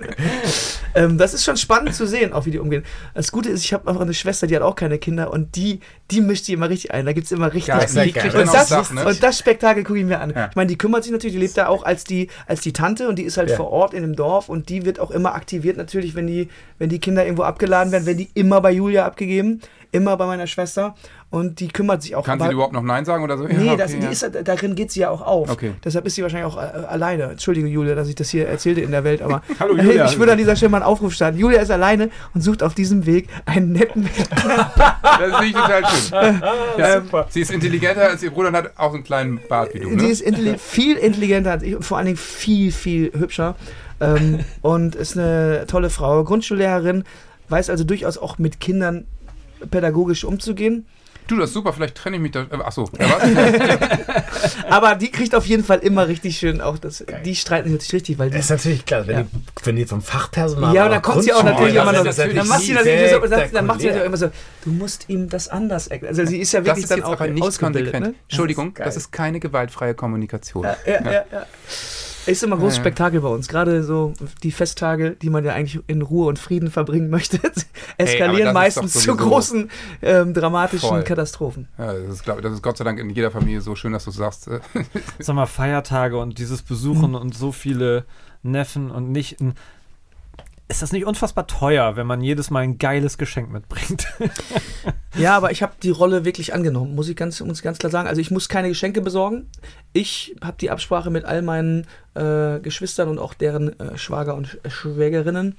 [SPEAKER 4] Ähm, das ist schon spannend zu sehen, auch wie die umgehen. Das Gute ist, ich habe einfach eine Schwester, die hat auch keine Kinder und die, die mischt die immer richtig ein. Da gibt es immer richtig.
[SPEAKER 2] Geil,
[SPEAKER 3] ist ja
[SPEAKER 2] die
[SPEAKER 3] geil.
[SPEAKER 2] kriegt
[SPEAKER 4] Und das,
[SPEAKER 2] aufs Dach, ne?
[SPEAKER 4] und das Spektakel gucke ich mir an.
[SPEAKER 2] Ja.
[SPEAKER 4] Ich meine, die kümmert sich natürlich, die lebt da auch als die, als die Tante und die ist halt
[SPEAKER 3] Ja.
[SPEAKER 4] vor Ort in dem Dorf und die wird auch immer aktiviert natürlich, wenn die, wenn die Kinder irgendwo abgeladen werden, werden die immer bei Julia abgegeben, immer bei meiner Schwester und die kümmert sich auch.
[SPEAKER 2] Kann sie überhaupt noch Nein sagen oder so?
[SPEAKER 4] Nee,
[SPEAKER 2] Ja,
[SPEAKER 4] das,
[SPEAKER 2] okay,
[SPEAKER 4] die
[SPEAKER 2] ja.
[SPEAKER 4] ist, darin geht sie ja auch auf.
[SPEAKER 2] Okay.
[SPEAKER 4] Deshalb ist sie wahrscheinlich auch äh, alleine. Entschuldige, Julia, dass ich das hier erzählte in der Welt, aber [laughs]
[SPEAKER 1] Hallo, [laughs] Julia.
[SPEAKER 4] ich würde an dieser Stelle mal einen Aufruf starten. Julia ist alleine und sucht auf diesem Weg einen netten [laughs]
[SPEAKER 2] Das finde ich total schön. Ja, Sie ist intelligenter als ihr Bruder und hat auch einen kleinen Bart wie du. Ne?
[SPEAKER 4] ist intelli viel intelligenter als ich und vor allen Dingen viel, viel hübscher. Ähm, und ist eine tolle Frau. Grundschullehrerin, weiß also durchaus auch mit Kindern pädagogisch umzugehen.
[SPEAKER 2] Du, das ist super, vielleicht trenne ich mich da. Äh, Achso, [laughs] ja, was?
[SPEAKER 4] Aber die kriegt auf jeden Fall immer richtig schön auch das. Die streiten sich natürlich richtig, weil die.
[SPEAKER 3] Das ist natürlich klar, wenn,
[SPEAKER 4] Ja.
[SPEAKER 3] die, wenn die vom Fachpersonal.
[SPEAKER 4] Ja, und dann kommt sie auch natürlich immer noch. Dann macht sie natürlich so, dann, macht sie natürlich immer so, du musst ihm das anders erklären. Also sie ist ja
[SPEAKER 2] Das
[SPEAKER 4] wirklich
[SPEAKER 2] ist
[SPEAKER 4] dann
[SPEAKER 2] jetzt
[SPEAKER 4] auch
[SPEAKER 2] aber nicht konsequent.
[SPEAKER 4] Ne?
[SPEAKER 2] Entschuldigung,
[SPEAKER 3] geil.
[SPEAKER 2] das ist keine gewaltfreie Kommunikation.
[SPEAKER 4] Ja, ja, ja. ja. Ist immer großes
[SPEAKER 2] Ja, ja.
[SPEAKER 4] Spektakel bei uns. Gerade so die Festtage, die man ja eigentlich in Ruhe und Frieden verbringen möchte, [laughs] eskalieren
[SPEAKER 2] ist
[SPEAKER 4] meistens zu großen ähm, dramatischen
[SPEAKER 2] voll.
[SPEAKER 4] Katastrophen.
[SPEAKER 2] Ja, das, ist, glaub, das ist Gott sei Dank in jeder Familie so schön, dass du sagst. [laughs]
[SPEAKER 1] Sag mal, Feiertage und dieses Besuchen und so viele Neffen und Nichten. Ist das nicht unfassbar teuer, wenn man jedes Mal ein geiles Geschenk mitbringt? [laughs]
[SPEAKER 4] Ja, aber ich habe die Rolle wirklich angenommen, muss ich ganz, muss ich ganz klar sagen. Also ich muss keine Geschenke besorgen. Ich habe die Absprache mit all meinen äh, Geschwistern und auch deren äh, Schwager und Sch Schwägerinnen.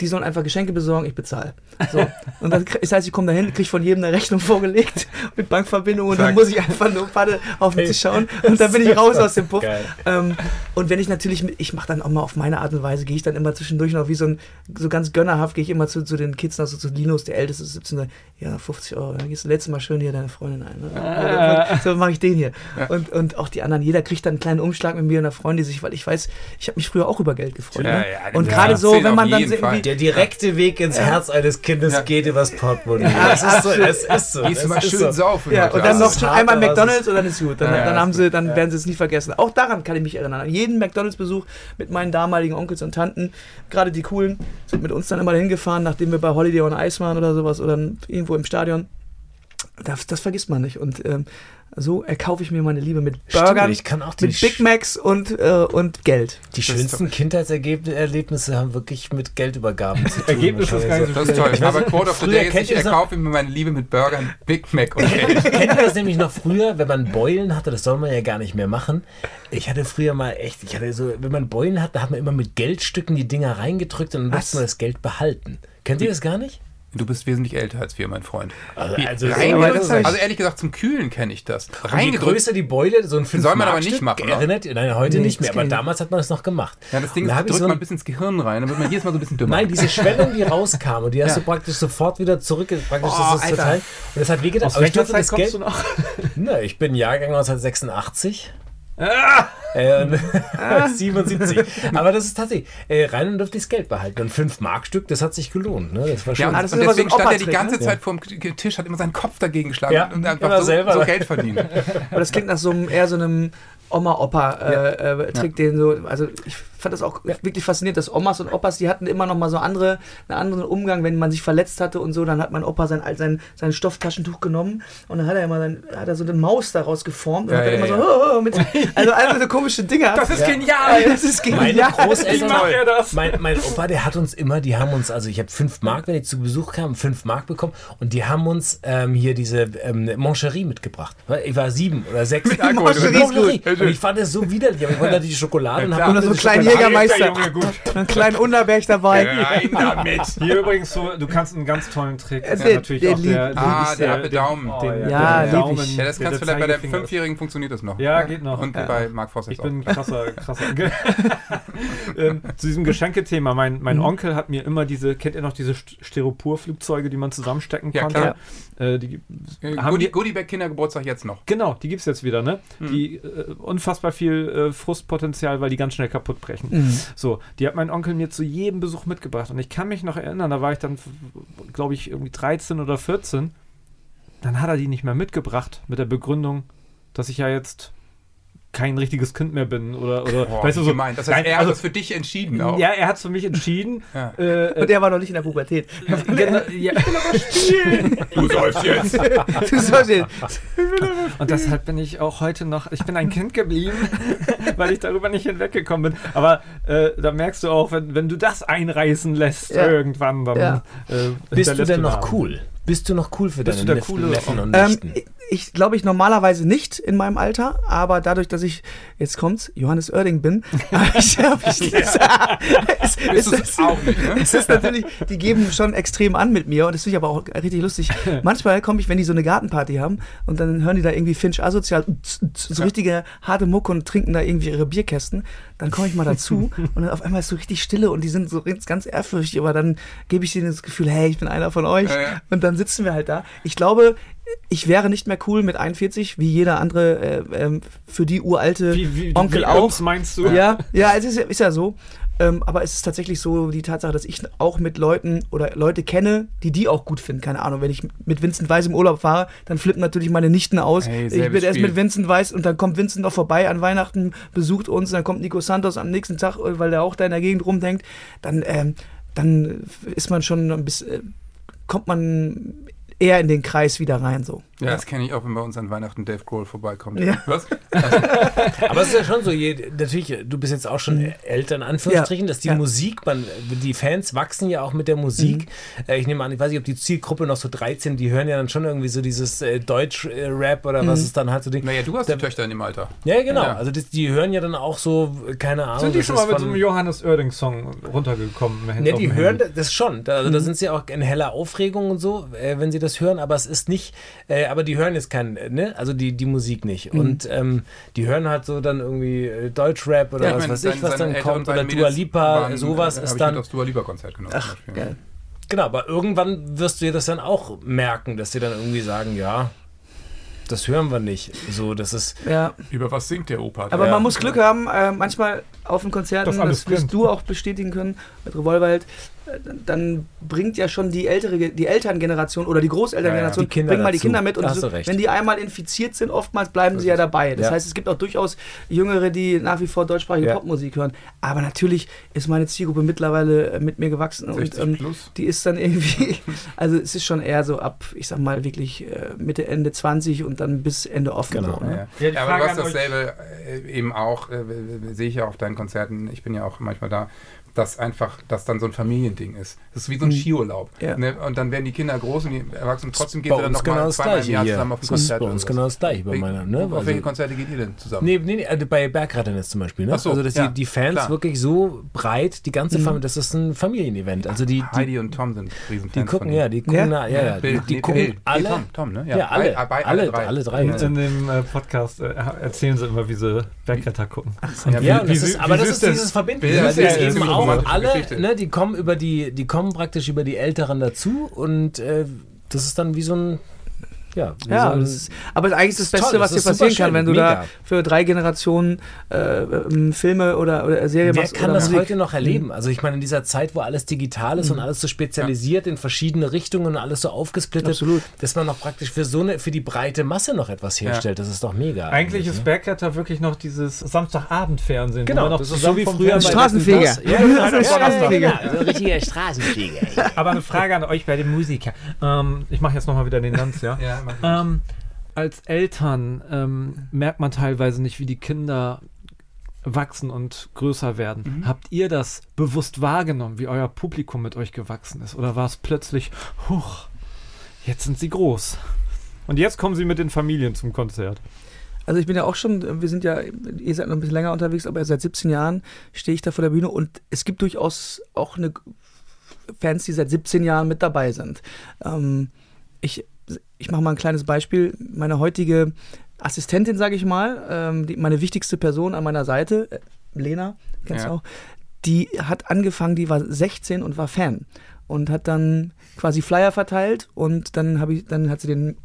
[SPEAKER 4] Die sollen einfach Geschenke besorgen, ich bezahle. So. Und dann, das heißt, ich komme dahin, kriege von jedem eine Rechnung [laughs] vorgelegt mit Bankverbindung und dann
[SPEAKER 2] Zack.
[SPEAKER 4] muss ich einfach nur Paddel auf den Tisch schauen und dann bin ich [laughs] raus aus dem Puff. Ähm, und wenn ich natürlich, mit, ich mache dann auch mal auf meine Art und Weise, gehe ich dann immer zwischendurch noch wie so ein, so ganz gönnerhaft, gehe ich immer zu, zu den Kids, also zu Linus, der Älteste, ist 17, sag, ja, 50 Euro, dann gehst du letztes Mal schön hier deine Freundin ein. Ne? So mache ich den hier. Und, und auch die anderen, jeder kriegt dann einen kleinen Umschlag mit mir und da freuen die sich, weil ich weiß, ich habe mich früher auch über Geld gefreut.
[SPEAKER 2] Ja,
[SPEAKER 4] ne?
[SPEAKER 2] ja,
[SPEAKER 4] und
[SPEAKER 2] ja,
[SPEAKER 4] gerade so, wenn man dann irgendwie,
[SPEAKER 3] Der direkte Weg ins Herz eines Kindes
[SPEAKER 2] Ja.
[SPEAKER 3] geht übers Portemonnaie.
[SPEAKER 4] Ja,
[SPEAKER 3] das ist so, es ist so.
[SPEAKER 2] Gehst
[SPEAKER 3] es
[SPEAKER 2] mal schön
[SPEAKER 3] so.
[SPEAKER 2] saufen.
[SPEAKER 4] Ja, und dann noch einmal McDonalds und dann ist gut. Dann,
[SPEAKER 2] Ja, ja,
[SPEAKER 4] dann haben sie, dann werden sie es nie vergessen. Auch daran kann ich mich erinnern. An jeden McDonalds-Besuch mit meinen damaligen Onkels und Tanten, gerade die coolen, sind mit uns dann immer dahin gefahren, nachdem wir bei Holiday on Ice waren oder sowas oder irgendwo im Stadion. Das, das vergisst man nicht. Und ähm, so erkaufe ich mir meine Liebe mit
[SPEAKER 3] Stimmt,
[SPEAKER 4] Burgern,
[SPEAKER 3] ich kann auch die
[SPEAKER 4] mit Big Macs und, äh, und Geld.
[SPEAKER 3] Die schönsten Kindheitserlebnisse haben wirklich mit Geldübergaben zu tun.
[SPEAKER 1] Ergebnis ist gar nicht so
[SPEAKER 2] Das ist toll.
[SPEAKER 3] Ich
[SPEAKER 2] Aber
[SPEAKER 3] nicht,
[SPEAKER 2] Quote of the Day ist, ich erkaufe mir meine Liebe mit Burgern, Big Mac und Geld.
[SPEAKER 3] Kennt ihr das nämlich noch früher, wenn man Beulen hatte, das soll man ja gar nicht mehr machen. Ich hatte früher mal echt, ich hatte so, wenn man Beulen hat, da hat man immer mit Geldstücken die Dinger reingedrückt und dann musste man das Geld behalten. Kennt ihr das gar nicht?
[SPEAKER 2] Du bist wesentlich älter als wir, mein Freund.
[SPEAKER 3] Also,
[SPEAKER 2] Wie,
[SPEAKER 3] also, das
[SPEAKER 2] also ehrlich gesagt, zum Kühlen kenne ich das.
[SPEAKER 3] Und je größer die Beule, so ein 5
[SPEAKER 2] Soll man aber nicht machen, oder?
[SPEAKER 3] Erinnert, nein, heute
[SPEAKER 4] Nee,
[SPEAKER 3] nicht mehr, aber damals hat man das noch gemacht.
[SPEAKER 2] Ja, das Ding ist,
[SPEAKER 3] da
[SPEAKER 2] drückt
[SPEAKER 3] so ein-
[SPEAKER 2] man bis ins Gehirn rein, dann wird man jedes Mal so ein bisschen dümmer.
[SPEAKER 3] Nein, diese Schwellung, die [laughs] rauskam und die hast
[SPEAKER 2] Ja.
[SPEAKER 3] du praktisch sofort wieder zurück, praktisch
[SPEAKER 2] Oh,
[SPEAKER 3] das ist total. Und das hat wehgetan.
[SPEAKER 1] Aus
[SPEAKER 3] Aber ich
[SPEAKER 1] Zeit
[SPEAKER 3] das Geld,
[SPEAKER 1] du noch?
[SPEAKER 3] Na, ich bin Jahrgang 1986.
[SPEAKER 1] Ah!
[SPEAKER 3] Äh, 77. [laughs] Aber das ist tatsächlich. Äh, rein und durfte ich das Geld behalten. Und 5 Mark-Stück, das hat sich gelohnt. Ne? Das war
[SPEAKER 2] Ja,
[SPEAKER 3] schon.
[SPEAKER 2] und,
[SPEAKER 4] Ah, das
[SPEAKER 2] und
[SPEAKER 4] so
[SPEAKER 2] deswegen
[SPEAKER 4] ein
[SPEAKER 2] stand er die
[SPEAKER 4] Opa-Trick,
[SPEAKER 2] ganze
[SPEAKER 4] ne?
[SPEAKER 2] Zeit vor dem Tisch, hat immer seinen Kopf dagegen geschlagen
[SPEAKER 3] Ja,
[SPEAKER 2] und einfach so,
[SPEAKER 3] selber.
[SPEAKER 2] so Geld verdient.
[SPEAKER 4] Aber das klingt nach so einem, eher so einem Oma-Opa-Trick, den so, also ich fand das auch wirklich faszinierend, dass Omas und Opas, die hatten immer noch mal so andere, einen anderen Umgang, wenn man sich verletzt hatte und so, dann hat mein Opa sein, sein, sein Stofftaschentuch genommen und dann hat er immer sein, hat er so eine Maus daraus geformt und
[SPEAKER 2] Ja,
[SPEAKER 4] hat dann
[SPEAKER 2] ja,
[SPEAKER 4] immer
[SPEAKER 2] ja.
[SPEAKER 4] so, oh, oh, mit, [laughs] also alle so komische Dinger.
[SPEAKER 2] Das ist
[SPEAKER 3] Ja.
[SPEAKER 2] genial!
[SPEAKER 4] das ist
[SPEAKER 3] Meine [laughs]
[SPEAKER 4] genial.
[SPEAKER 3] Großeltern,
[SPEAKER 1] macht er das?
[SPEAKER 3] Mein, mein Opa, der hat uns immer, die haben uns, also ich habe 5 Mark, wenn ich zu Besuch kam, 5 Mark bekommen und die haben uns ähm, hier diese ähm, Moncherie mitgebracht. Ich war sieben oder sechs.
[SPEAKER 2] Mit Alkohol
[SPEAKER 4] drin.
[SPEAKER 3] Und ich fand das so widerlich, aber ich wollte natürlich die Schokolade und
[SPEAKER 2] Ja,
[SPEAKER 4] Und so einen kleinen. Jägermeister,
[SPEAKER 1] Junge, gut. [laughs]
[SPEAKER 4] einen kleinen Unterberg dabei.
[SPEAKER 2] Rein damit!
[SPEAKER 1] Hier übrigens so, du kannst einen ganz tollen Trick.
[SPEAKER 4] Ja,
[SPEAKER 1] Ja,
[SPEAKER 4] der-
[SPEAKER 1] natürlich
[SPEAKER 4] der
[SPEAKER 1] auch der,
[SPEAKER 2] Ah,
[SPEAKER 1] ist
[SPEAKER 2] der Apple Daumen.
[SPEAKER 1] Oh,
[SPEAKER 2] Den-
[SPEAKER 1] ja,
[SPEAKER 4] Ja,
[SPEAKER 1] der Daumen.
[SPEAKER 2] Ja, das
[SPEAKER 1] der-
[SPEAKER 2] kannst du
[SPEAKER 1] der
[SPEAKER 2] vielleicht bei der. Fünfjährigen funktioniert das noch.
[SPEAKER 1] Ja, geht noch.
[SPEAKER 2] Und bei Mark Voss
[SPEAKER 1] Ich bin krasser, krasser. [laughs] ähm, zu diesem Geschenkethema. Mein, mein Onkel hat mir immer diese, kennt ihr noch diese St- Styropor-Flugzeuge, die man zusammenstecken
[SPEAKER 2] Ja,
[SPEAKER 1] konnte? Äh, die,
[SPEAKER 2] Äh,
[SPEAKER 1] haben
[SPEAKER 2] Goodie,
[SPEAKER 1] die,
[SPEAKER 2] Goodiebag Kindergeburtstag jetzt noch.
[SPEAKER 1] genau, die gibt es jetzt wieder, ne? Die äh, unfassbar viel äh, Frustpotenzial, weil die ganz schnell kaputt brechen.
[SPEAKER 4] Mhm.
[SPEAKER 1] So, die hat mein Onkel mir zu jedem Besuch mitgebracht. Und ich kann mich noch erinnern, da war ich dann, glaube ich, irgendwie 13 oder 14. Dann hat er die nicht mehr mitgebracht mit der Begründung, dass ich ja jetzt kein richtiges Kind mehr bin oder, oder
[SPEAKER 2] Boah,
[SPEAKER 1] weißt du so.
[SPEAKER 2] gemein. Das heißt,
[SPEAKER 1] Nein,
[SPEAKER 2] er hat
[SPEAKER 1] also,
[SPEAKER 2] das für dich entschieden auch.
[SPEAKER 1] ja, er hat es für mich entschieden. [laughs]
[SPEAKER 2] Ja.
[SPEAKER 1] Äh,
[SPEAKER 4] Und der war noch nicht in der Pubertät. [laughs]
[SPEAKER 1] genau, ja.
[SPEAKER 2] Du sollst jetzt. [laughs]
[SPEAKER 4] Du sollst den-
[SPEAKER 1] Und deshalb bin ich auch heute noch, ich bin ein Kind geblieben, weil ich darüber nicht hinweggekommen bin. Aber äh, da merkst du auch, wenn, wenn du das einreißen lässt
[SPEAKER 4] Ja.
[SPEAKER 1] irgendwann, dann
[SPEAKER 4] Ja.
[SPEAKER 1] äh,
[SPEAKER 3] Bist du denn noch
[SPEAKER 1] Namen.
[SPEAKER 3] cool? Bist du noch cool für
[SPEAKER 1] Bist
[SPEAKER 3] deine
[SPEAKER 1] du der
[SPEAKER 3] Neffen,
[SPEAKER 1] coole
[SPEAKER 3] Neffen und
[SPEAKER 4] Ähm,
[SPEAKER 3] Nichten?
[SPEAKER 4] ich glaube ich normalerweise nicht in meinem Alter, aber dadurch, dass ich, jetzt kommt's, Johannes Oerding bin, [laughs] ich, ich [laughs] es, es,
[SPEAKER 2] Bist du es auch nicht, ne?
[SPEAKER 4] es ist natürlich, die geben schon extrem an mit mir und das finde ich aber auch richtig lustig. Manchmal komme ich, wenn die so eine Gartenparty haben und dann hören die da irgendwie Finch asozial, so richtige harte Mucke und trinken da irgendwie ihre Bierkästen, dann komme ich mal dazu [laughs] und dann auf einmal ist so richtig Stille und die sind so ganz ehrfürchtig, aber dann gebe ich denen das Gefühl, hey, ich bin einer von euch
[SPEAKER 2] Ja, ja.
[SPEAKER 4] und dann sitzen wir halt da. Ich glaube, ich wäre nicht mehr cool mit 41, wie jeder andere äh, ähm, für die uralte
[SPEAKER 1] Wie, wie,
[SPEAKER 4] Onkel
[SPEAKER 1] wie
[SPEAKER 4] auch.
[SPEAKER 1] meinst du?
[SPEAKER 4] Ja, ja, es ist, ist ja so. Ähm, aber es ist tatsächlich so die Tatsache, dass ich auch mit Leuten oder Leute kenne, die die auch gut finden. Keine Ahnung, wenn ich mit Vincent Weiss im Urlaub fahre, dann flippen natürlich meine Nichten aus.
[SPEAKER 2] Hey,
[SPEAKER 4] ich bin erst
[SPEAKER 2] Spiel.
[SPEAKER 4] mit Vincent Weiss und dann kommt Vincent noch vorbei an Weihnachten, besucht uns, dann kommt Nico Santos am nächsten Tag, äh, weil der auch da in der Gegend rumdenkt. Dann, ähm, dann ist man schon ein bisschen, äh, kommt man eher in den Kreis wieder rein so.
[SPEAKER 2] Ja, das kenne ich auch, wenn bei uns an Weihnachten Dave Grohl vorbeikommt.
[SPEAKER 4] Ja.
[SPEAKER 2] Was? [laughs]
[SPEAKER 3] Aber es ist ja schon so, je, natürlich, du bist jetzt auch schon älter in Anführungsstrichen, dass die
[SPEAKER 4] Mhm. Ja.
[SPEAKER 3] Musik, man, die Fans wachsen ja auch mit der Musik.
[SPEAKER 4] Mhm.
[SPEAKER 3] Äh, Ich nehme an, ich weiß nicht, ob die Zielgruppe noch so 13, die hören ja dann schon irgendwie so dieses äh, Deutsch-Rap oder
[SPEAKER 4] Mhm.
[SPEAKER 3] was es dann halt so.
[SPEAKER 2] Naja, du hast
[SPEAKER 3] Da-
[SPEAKER 2] die Töchter in dem Alter.
[SPEAKER 3] Ja, genau.
[SPEAKER 2] Ja.
[SPEAKER 3] Also das, die hören ja dann auch so, keine Ahnung.
[SPEAKER 1] Sind die schon mal mit so einem Johannes Oerding-Song runtergekommen?
[SPEAKER 3] Ne, die hören
[SPEAKER 1] Handy?
[SPEAKER 3] das schon. Da, also da sind sie auch in heller Aufregung und so, äh, wenn sie das hören, aber es ist nicht, äh, aber die hören jetzt kein, äh, ne, also die, die Musik nicht. Und ähm, die hören halt so dann irgendwie äh, Deutschrap oder
[SPEAKER 2] Ja, ich
[SPEAKER 3] was
[SPEAKER 2] meine,
[SPEAKER 3] weiß ich, was dann
[SPEAKER 2] Eltern
[SPEAKER 3] kommt oder Dua Lipa,
[SPEAKER 2] waren,
[SPEAKER 3] sowas
[SPEAKER 2] äh,
[SPEAKER 3] ist
[SPEAKER 2] ich
[SPEAKER 3] dann,
[SPEAKER 2] mit aufs Dua Lipa Konzert genommen. Beispiel.
[SPEAKER 4] Geil.
[SPEAKER 3] genau, aber irgendwann wirst du dir das dann auch merken, dass sie dann irgendwie sagen, ja, das hören wir nicht. So, das ist,
[SPEAKER 4] Ja.
[SPEAKER 2] Über was singt der Opa?
[SPEAKER 4] Aber
[SPEAKER 3] Ja.
[SPEAKER 4] man muss Glück haben, äh, manchmal auf den Konzerten,
[SPEAKER 1] Das
[SPEAKER 4] das, wirst du auch bestätigen können mit Revolverheld, äh, dann bringt ja schon die ältere, die Elterngeneration oder die Großelterngeneration,
[SPEAKER 3] Ja, ja. Die Kinder
[SPEAKER 4] bringt mal die. Kinder mit und so, wenn die einmal infiziert sind, oftmals bleiben sie ja dabei. Das
[SPEAKER 3] Ja.
[SPEAKER 4] heißt, es gibt auch durchaus Jüngere, die nach wie vor deutschsprachige
[SPEAKER 3] Ja.
[SPEAKER 4] Popmusik hören. Aber natürlich ist meine Zielgruppe mittlerweile äh, mit mir gewachsen
[SPEAKER 2] 60
[SPEAKER 4] und ähm,
[SPEAKER 2] plus.
[SPEAKER 4] die ist dann irgendwie, [laughs] also es ist schon eher so ab, ich sag mal wirklich äh, Mitte, Ende 20 und dann bis Ende offen.
[SPEAKER 3] Genau.
[SPEAKER 4] So, ne?
[SPEAKER 2] Ja, aber du hast dasselbe äh, eben auch, äh, sehe ich ja auf deinen Konzerten, ich bin ja auch manchmal da, dass einfach, dass dann so ein Familiending ist. Das ist wie so ein Skiurlaub.
[SPEAKER 4] Ja.
[SPEAKER 2] Ne? Und dann werden die Kinder groß und die Erwachsenen trotzdem gehen sie dann
[SPEAKER 3] uns
[SPEAKER 2] noch
[SPEAKER 3] genau
[SPEAKER 2] mal
[SPEAKER 3] das
[SPEAKER 2] zweimal im Jahr
[SPEAKER 3] hier.
[SPEAKER 2] zusammen auf ein
[SPEAKER 3] Das ist
[SPEAKER 2] Konzert.
[SPEAKER 3] bei uns
[SPEAKER 2] sowas.
[SPEAKER 3] genau das Gleiche bei meiner, ne?
[SPEAKER 2] Auf
[SPEAKER 3] Also-
[SPEAKER 2] welche Konzerte geht ihr denn zusammen?
[SPEAKER 3] Nee, nee, nee, also bei Bergrettern zum Beispiel, ne?
[SPEAKER 2] Ach so,
[SPEAKER 3] also, dass
[SPEAKER 2] ja,
[SPEAKER 3] die, die Fans
[SPEAKER 2] klar.
[SPEAKER 3] wirklich so breit, die ganze Familie, das ist ein Familienevent. Also die, die,
[SPEAKER 2] Heidi und Tom sind Riesenfans
[SPEAKER 3] die gucken,
[SPEAKER 2] von
[SPEAKER 3] ja, die gucken,
[SPEAKER 4] Ja?
[SPEAKER 3] ja, die, die
[SPEAKER 2] nee,
[SPEAKER 3] gucken alle.
[SPEAKER 2] Tom, Tom, ne?
[SPEAKER 3] Ja, alle, alle,
[SPEAKER 2] drei.
[SPEAKER 3] alle drei.
[SPEAKER 1] In, dem äh, Podcast äh, erzählen sie immer, wie sie Bergretter gucken.
[SPEAKER 2] Ja,
[SPEAKER 3] das aber das ist dieses Verbinden. Weil
[SPEAKER 2] ist
[SPEAKER 3] eben auch
[SPEAKER 2] romantische
[SPEAKER 3] alle,
[SPEAKER 2] Geschichte.
[SPEAKER 3] ne, die kommen über die, die kommen praktisch über die Älteren dazu und äh, das ist dann wie so ein, ja,
[SPEAKER 4] Ja, das ist, aber eigentlich ist das Beste,
[SPEAKER 3] toll,
[SPEAKER 4] was dir passieren kann, wenn du
[SPEAKER 3] mega.
[SPEAKER 4] da für drei Generationen äh, ähm, Filme oder, oder Serien
[SPEAKER 3] Wer
[SPEAKER 4] machst.
[SPEAKER 3] kann
[SPEAKER 4] oder
[SPEAKER 3] das
[SPEAKER 4] Musik.
[SPEAKER 3] heute noch erleben? Also ich meine, in dieser Zeit, wo alles digital ist und alles so spezialisiert in verschiedene Richtungen und alles so aufgesplittet,
[SPEAKER 4] Absolut.
[SPEAKER 3] dass man noch praktisch für so eine, für die breite Masse noch etwas herstellt, das ist doch mega.
[SPEAKER 1] Eigentlich ist
[SPEAKER 3] ne?
[SPEAKER 1] Bergretter wirklich noch dieses Samstagabendfernsehen.
[SPEAKER 3] Genau, das ist so wie früher
[SPEAKER 4] Straßenfeger.
[SPEAKER 3] Das. Ja,
[SPEAKER 1] Ja,
[SPEAKER 3] ja, ja,
[SPEAKER 1] Straßenfeger.
[SPEAKER 3] so ein richtiger Straßenfeger.
[SPEAKER 1] Aber eine Frage an euch bei den Musikern. Ähm, ich mache jetzt nochmal wieder den Lanz, ja?
[SPEAKER 2] Ja,
[SPEAKER 1] ähm, als Eltern ähm, merkt man teilweise nicht, wie die Kinder wachsen und größer werden. Habt ihr das bewusst wahrgenommen, wie euer Publikum mit euch gewachsen ist? Oder war es plötzlich, huch, jetzt sind sie groß? Und jetzt kommen sie mit den Familien zum Konzert.
[SPEAKER 4] Also ich bin ja auch schon, wir sind ja, ihr seid noch ein bisschen länger unterwegs, aber seit 17 Jahren stehe ich da vor der Bühne und es gibt durchaus auch eine Fans, die seit 17 Jahren mit dabei sind. Ähm, ich ich mache mal ein kleines Beispiel. Meine heutige Assistentin, sage ich mal, ähm, die, meine wichtigste Person an meiner Seite, äh, Lena, kennst
[SPEAKER 2] Ja.
[SPEAKER 4] du auch, die hat angefangen, die war 16 und war Fan und hat dann quasi Flyer verteilt und dann habe ich dann hat sie den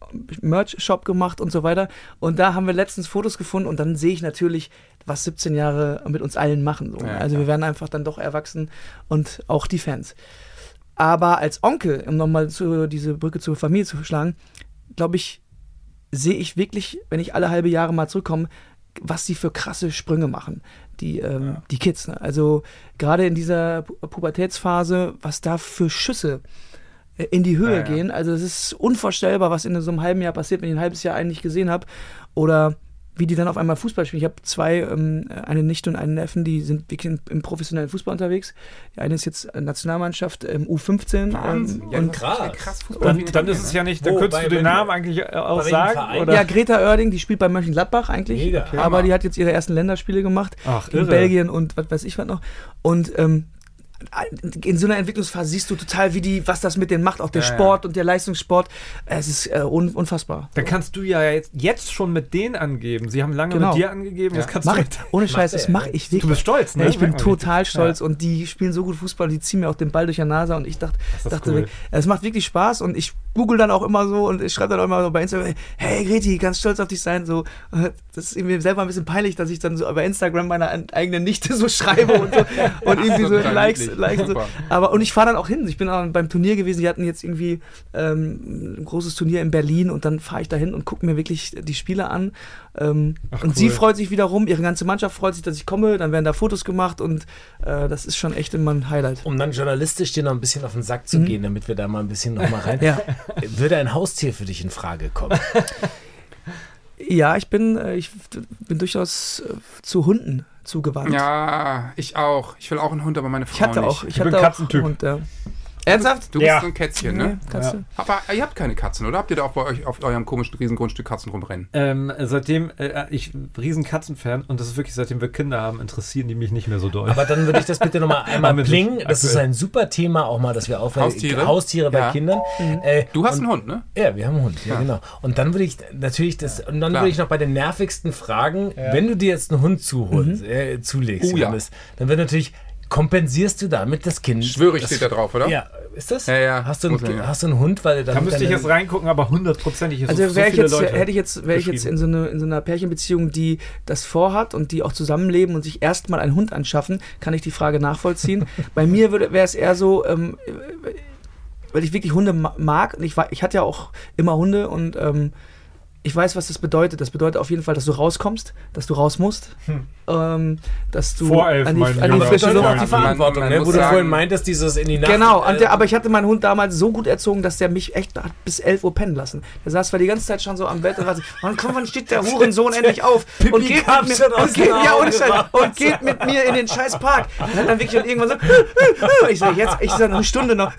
[SPEAKER 4] Merch Shop gemacht und so weiter und da haben wir letztens Fotos gefunden und dann sehe ich natürlich was 17 Jahre mit uns allen machen so.
[SPEAKER 2] Ja,
[SPEAKER 4] also
[SPEAKER 2] klar.
[SPEAKER 4] wir werden einfach dann doch erwachsen und auch die Fans aber als Onkel um nochmal zu diese Brücke zur Familie zu schlagen glaube ich sehe ich wirklich wenn ich alle halbe Jahre mal zurückkomme was sie für krasse Sprünge machen die, ähm, die Kids. Ne? Also gerade in dieser Pu Pubertätsphase, was da für Schüsse äh, in die Höhe
[SPEAKER 2] Ja, ja.
[SPEAKER 4] gehen. Also es ist unvorstellbar, was in so einem halben Jahr passiert, wenn ich ein halbes Jahr einen nicht gesehen habe. Oder wie die dann auf einmal Fußball spielen. Ich habe zwei, ähm, eine Nichte und einen Neffen, die sind wirklich im, im professionellen Fußball unterwegs. Die eine ist jetzt äh, Nationalmannschaft ähm, U15.
[SPEAKER 2] Wahnsinn.
[SPEAKER 4] Ähm,
[SPEAKER 2] Ja,
[SPEAKER 4] und
[SPEAKER 2] krass.
[SPEAKER 3] krass.
[SPEAKER 2] Fußball
[SPEAKER 1] Dann, dann ist es ja nicht, dann könntest du den Namen eigentlich äh, auch sagen. Oder?
[SPEAKER 4] ja, Greta Oerding, die spielt bei Mönchengladbach eigentlich.
[SPEAKER 3] Mega.
[SPEAKER 4] Aber
[SPEAKER 2] Hammer.
[SPEAKER 4] die hat jetzt ihre ersten Länderspiele gemacht.
[SPEAKER 1] Ach,
[SPEAKER 4] in
[SPEAKER 1] irre.
[SPEAKER 4] Belgien und was weiß ich was noch. Und ähm, in so einer Entwicklungsphase siehst du total, wie die, was das mit denen macht, auch der
[SPEAKER 2] Ja, ja.
[SPEAKER 4] Sport und der Leistungssport. Es ist äh, un unfassbar.
[SPEAKER 1] Dann kannst du ja jetzt, jetzt schon mit denen angeben. Sie haben lange
[SPEAKER 4] Genau.
[SPEAKER 1] mit dir angegeben,
[SPEAKER 2] Ja.
[SPEAKER 1] jetzt kannst
[SPEAKER 4] Mach
[SPEAKER 1] du
[SPEAKER 4] ich, ohne Scheiß, das mache
[SPEAKER 3] ja.
[SPEAKER 4] ich
[SPEAKER 1] Du
[SPEAKER 4] wirklich.
[SPEAKER 1] bist stolz, ne?
[SPEAKER 4] Ja, ich bin total stolz und die spielen so gut Fußball, die ziehen mir auch den Ball durch die Nase und ich dachte,
[SPEAKER 1] Das
[SPEAKER 4] dachte
[SPEAKER 1] cool.
[SPEAKER 4] es macht wirklich Spaß und ich google dann auch immer so und ich schreibe dann auch immer so bei Instagram, hey Greti, ganz stolz auf dich sein, so, das ist mir selber ein bisschen peinlich, dass ich dann so bei Instagram meiner eigenen Nichte so schreibe und so [laughs] und irgendwie so Likes. Likes so. Aber und ich fahre dann auch hin, ich bin auch beim Turnier gewesen, die hatten jetzt irgendwie ähm, ein großes Turnier in Berlin und dann fahre ich da hin und gucke mir wirklich die Spiele an ähm,
[SPEAKER 1] Ach,
[SPEAKER 4] und sie
[SPEAKER 1] cool.
[SPEAKER 4] freut sich wiederum, ihre ganze Mannschaft freut sich, dass ich komme, dann werden da Fotos gemacht und äh, das ist schon echt immer ein Highlight.
[SPEAKER 3] Um dann journalistisch dir noch ein bisschen auf den Sack zu gehen, damit wir da mal ein bisschen noch mal rein.
[SPEAKER 4] Ja.
[SPEAKER 3] Würde ein Haustier für dich in Frage kommen? [laughs]
[SPEAKER 4] Ja, ich bin, äh, ich bin durchaus äh, zu Hunden zugewandt.
[SPEAKER 2] Ja, ich auch. Ich will auch einen Hund, aber meine Frau
[SPEAKER 4] ich hatte
[SPEAKER 2] nicht.
[SPEAKER 4] auch, ich
[SPEAKER 1] Ich bin
[SPEAKER 4] hatte auch
[SPEAKER 1] Katzentyp.
[SPEAKER 4] einen Hund, ja. Ernsthaft?
[SPEAKER 2] Du bist
[SPEAKER 1] Ja.
[SPEAKER 2] so ein Kätzchen, ne?
[SPEAKER 4] Nee, Katze.
[SPEAKER 2] Aber ihr habt keine Katzen, oder? Habt ihr da auch bei euch auf eurem komischen Riesengrundstück Katzen rumrennen?
[SPEAKER 1] Ähm, seitdem, äh, ich riesen Katzenfan und das ist wirklich, seitdem wir Kinder haben, interessieren die mich nicht mehr so doll.
[SPEAKER 3] Aber dann würde ich das bitte nochmal [laughs] einmal
[SPEAKER 1] nicht
[SPEAKER 3] Das ist ein super Thema, auch mal, dass wir auf
[SPEAKER 2] Haustiere?
[SPEAKER 3] Haustiere bei
[SPEAKER 2] Ja.
[SPEAKER 3] Kindern. Äh,
[SPEAKER 2] Du hast
[SPEAKER 3] und,
[SPEAKER 2] einen Hund, ne?
[SPEAKER 3] Ja, wir haben einen Hund, ja,
[SPEAKER 2] Ja.
[SPEAKER 3] genau. Und dann würde ich natürlich das, und dann
[SPEAKER 2] Klar.
[SPEAKER 3] würde ich noch bei den nervigsten fragen, wenn du dir jetzt einen Hund zuholst, äh, zulegst,
[SPEAKER 2] Oh ja.
[SPEAKER 3] Dann wird natürlich, kompensierst du damit das Kind.
[SPEAKER 2] Schwöre ich,
[SPEAKER 3] das,
[SPEAKER 2] steht da drauf, oder?
[SPEAKER 3] Ja, ist das?
[SPEAKER 2] Ja, ja,
[SPEAKER 3] Hast du, einen,
[SPEAKER 2] ja.
[SPEAKER 3] hast du einen Hund, weil dann
[SPEAKER 1] da müsste ich jetzt reingucken, aber hundertprozentig ist
[SPEAKER 4] Also
[SPEAKER 1] so
[SPEAKER 4] wäre ich
[SPEAKER 1] viele
[SPEAKER 4] jetzt,
[SPEAKER 1] Leute
[SPEAKER 4] hätte ich jetzt, wäre ich jetzt in so, eine, in so einer Pärchenbeziehung, die das vorhat und die auch zusammenleben und sich erstmal einen Hund anschaffen, kann ich die Frage nachvollziehen. [laughs] Bei mir würde- wäre es eher so, ähm, weil ich wirklich Hunde ma- mag und ich, war, ich hatte ja auch immer Hunde und ähm, ich weiß, was das bedeutet. Das bedeutet auf jeden Fall, dass du rauskommst, dass du raus musst, ähm, dass du
[SPEAKER 1] Vor elf,
[SPEAKER 4] an die, an die frische. Luft.
[SPEAKER 3] die Verantwortung, ne? wo du
[SPEAKER 2] sagen-
[SPEAKER 3] vorhin meintest, dieses in die Nacht.
[SPEAKER 4] Genau, und der, aber ich hatte meinen Hund damals so gut erzogen, dass der mich echt hat bis 11 Uhr pennen lassen. Der saß zwar die ganze Zeit schon so am Bett und war so, wann, komm, wann steht der Hurensohn endlich auf? [laughs] Und geht, mit mir, und, geht, ja, und,
[SPEAKER 3] raus.
[SPEAKER 4] und geht mit mir in den scheiß Park. Und hat dann wirklich schon irgendwann so, [laughs] ich sag, jetzt, ich sag, eine Stunde noch.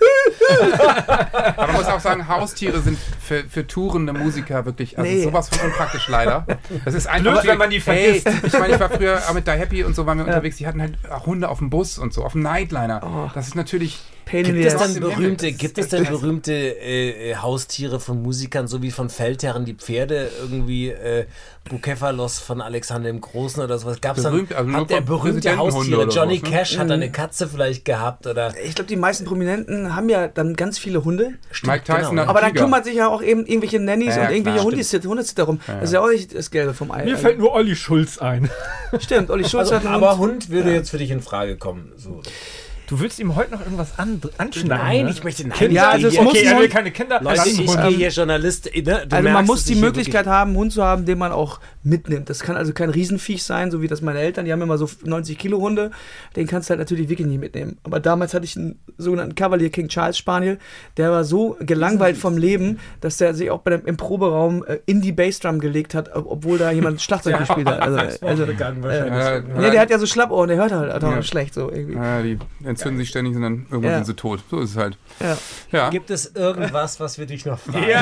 [SPEAKER 2] Aber man muss auch sagen, Haustiere sind für, für tourende Musiker wirklich also
[SPEAKER 4] Nee.
[SPEAKER 2] sowas von unpraktisch leider. Das ist einfach.
[SPEAKER 1] Blöd, wenn man die
[SPEAKER 2] Hey,
[SPEAKER 1] vergisst.
[SPEAKER 2] ich meine, ich war früher auch mit Die Happy und so waren wir unterwegs. Die hatten halt Hunde auf dem Bus und so, auf dem Nightliner.
[SPEAKER 4] Oh.
[SPEAKER 2] Das ist natürlich.
[SPEAKER 4] Pain in
[SPEAKER 3] Gibt es denn berühmte, gibt es denn [laughs] berühmte äh, Haustiere von Musikern, so wie von Feldherren die Pferde, irgendwie äh, Bukephalos von Alexander dem Großen oder sowas? Gab es dann,
[SPEAKER 2] also
[SPEAKER 3] hat der berühmte Haustiere, Johnny
[SPEAKER 2] sowas, ne?
[SPEAKER 3] Cash hat eine Katze vielleicht gehabt oder
[SPEAKER 4] Ich glaube, die meisten Prominenten haben ja dann ganz viele Hunde.
[SPEAKER 2] Mike Tyson
[SPEAKER 3] genau.
[SPEAKER 2] hat
[SPEAKER 4] Aber dann
[SPEAKER 2] Tiger.
[SPEAKER 4] kümmert sich ja auch eben irgendwelche Nannies
[SPEAKER 2] Ja,
[SPEAKER 4] und
[SPEAKER 2] ja,
[SPEAKER 4] irgendwelche. Hundesitter, Hundesitter darum. Das ist ja auch nicht das Gelbe vom Ei.
[SPEAKER 1] Mir fällt nur Olli Schulz ein.
[SPEAKER 4] Stimmt, Olli Schulz
[SPEAKER 3] also,
[SPEAKER 4] hat einen
[SPEAKER 3] aber
[SPEAKER 4] Hund.
[SPEAKER 3] Hund würde jetzt für dich in Frage kommen. So.
[SPEAKER 1] Du willst ihm heute noch irgendwas an, anschneiden?
[SPEAKER 3] Nein,
[SPEAKER 1] ne?
[SPEAKER 3] ich möchte nein,
[SPEAKER 1] Kinder,
[SPEAKER 4] Ja, also es
[SPEAKER 3] ich,
[SPEAKER 4] muss
[SPEAKER 1] okay,
[SPEAKER 4] ein
[SPEAKER 1] er will keine Kinder.
[SPEAKER 3] Leute, ich gehe hier Journalist. Ne, du
[SPEAKER 4] Also man muss die Möglichkeit haben, einen Hund zu haben, den man auch mitnimmt. Das kann also kein Riesenviech sein, so wie das meine Eltern, die haben immer so 90 Kilo Hunde. Den kannst du halt natürlich wirklich nicht mitnehmen. Aber damals hatte ich einen sogenannten Cavalier King Charles Spaniel, der war so gelangweilt vom Leben, dass der sich auch bei dem, im Proberaum äh, in die Bassdrum gelegt hat, ob- obwohl da jemand [laughs] Schlagzeug gespielt hat. Also, also,
[SPEAKER 2] Äh,
[SPEAKER 4] nee, der hat ja so Schlappohren, der hört halt auch
[SPEAKER 2] Ja.
[SPEAKER 4] schlecht so irgendwie.
[SPEAKER 2] Ja, die entzünden sich ständig und dann irgendwann
[SPEAKER 4] Ja.
[SPEAKER 2] sind sie tot. So ist es halt.
[SPEAKER 4] Ja.
[SPEAKER 2] Ja.
[SPEAKER 3] Gibt es irgendwas, was wir dich noch fragen? [laughs]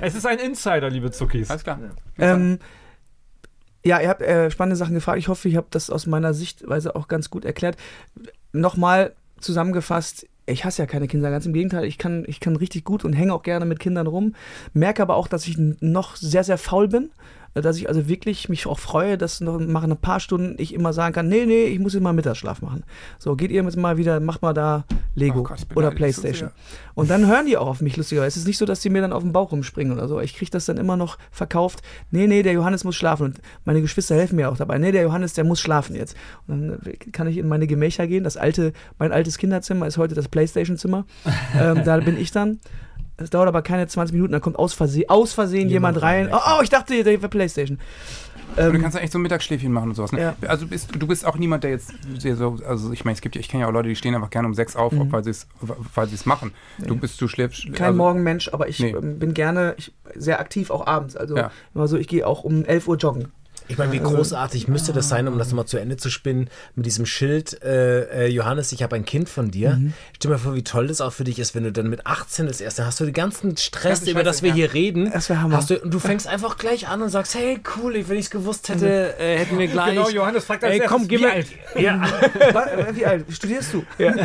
[SPEAKER 1] Es ist ein Insider, liebe Zuckis.
[SPEAKER 2] Alles klar.
[SPEAKER 4] Ähm, ja, ihr habt äh, spannende Sachen gefragt. Ich hoffe, ich habe das aus meiner Sichtweise auch ganz gut erklärt. Nochmal zusammengefasst, ich hasse ja keine Kinder, ganz im Gegenteil. Ich kann, ich kann richtig gut und hänge auch gerne mit Kindern rum. Merke aber auch, dass ich noch sehr, sehr faul bin. Äh, Dass ich also wirklich mich auch freue, dass noch nach ein paar Stunden ich immer sagen kann, nee, nee, ich muss jetzt mal Mittagsschlaf machen. So, geht ihr jetzt mal wieder, macht mal da Lego
[SPEAKER 2] Oh Gott,
[SPEAKER 4] oder
[SPEAKER 2] so
[SPEAKER 4] Playstation.
[SPEAKER 2] sehr.
[SPEAKER 4] Und dann hören die auch auf mich lustigerweise. Es ist nicht so, dass die mir dann auf den Bauch rumspringen oder so. Ich kriege das dann immer noch verkauft. Nee, nee, der Johannes muss schlafen. Und meine Geschwister helfen mir auch dabei. Nee, der Johannes, der muss schlafen jetzt. Und dann kann ich in meine Gemächer gehen. Das alte, mein altes Kinderzimmer ist heute das Playstation-Zimmer. ähm, da bin ich dann. Es dauert aber keine 20 Minuten, dann kommt aus Versehen, aus Versehen jemand, rein. Oh, oh, ich dachte, der war Playstation.
[SPEAKER 2] Und du
[SPEAKER 4] Ähm,
[SPEAKER 2] kannst dann echt so ein Mittagsschläfchen machen und sowas. Ne?
[SPEAKER 4] Ja.
[SPEAKER 2] Also bist, du bist auch niemand, der jetzt sehr so, also ich meine, es gibt ja, ich kenne ja auch Leute, die stehen einfach gerne um sechs auf,
[SPEAKER 4] Mhm.
[SPEAKER 2] weil sie es weil machen. Du bist, du schläfst.
[SPEAKER 4] kein
[SPEAKER 2] also,
[SPEAKER 4] Morgenmensch, aber ich
[SPEAKER 2] Nee.
[SPEAKER 4] ähm, bin gerne ich, sehr aktiv, auch abends. Also
[SPEAKER 2] Ja.
[SPEAKER 4] immer so, ich gehe auch um 11 Uhr joggen.
[SPEAKER 3] Ich meine, wie großartig müsste das sein, um das nochmal zu Ende zu spinnen, mit diesem Schild, äh, äh, Johannes, ich habe ein Kind von dir.
[SPEAKER 4] Mhm.
[SPEAKER 3] Stell dir mal vor, wie toll das auch für dich ist, wenn du dann mit 18 das erste hast, du den ganzen Stress,
[SPEAKER 2] Ganze
[SPEAKER 3] über das
[SPEAKER 2] Scheiße,
[SPEAKER 3] wir
[SPEAKER 2] ja.
[SPEAKER 3] hier reden.
[SPEAKER 4] Das wär Hammer.
[SPEAKER 3] Hast du, und du [laughs] fängst einfach gleich an und sagst, hey, cool, wenn ich es gewusst hätte, äh, hätten wir gleich.
[SPEAKER 1] Genau, Johannes fragt als
[SPEAKER 3] Ey, komm,
[SPEAKER 1] erstes,
[SPEAKER 3] gib
[SPEAKER 1] wie
[SPEAKER 3] mir.
[SPEAKER 1] alt? [laughs]
[SPEAKER 3] Ja.
[SPEAKER 4] Wa- Wie alt studierst du? [laughs]
[SPEAKER 3] Das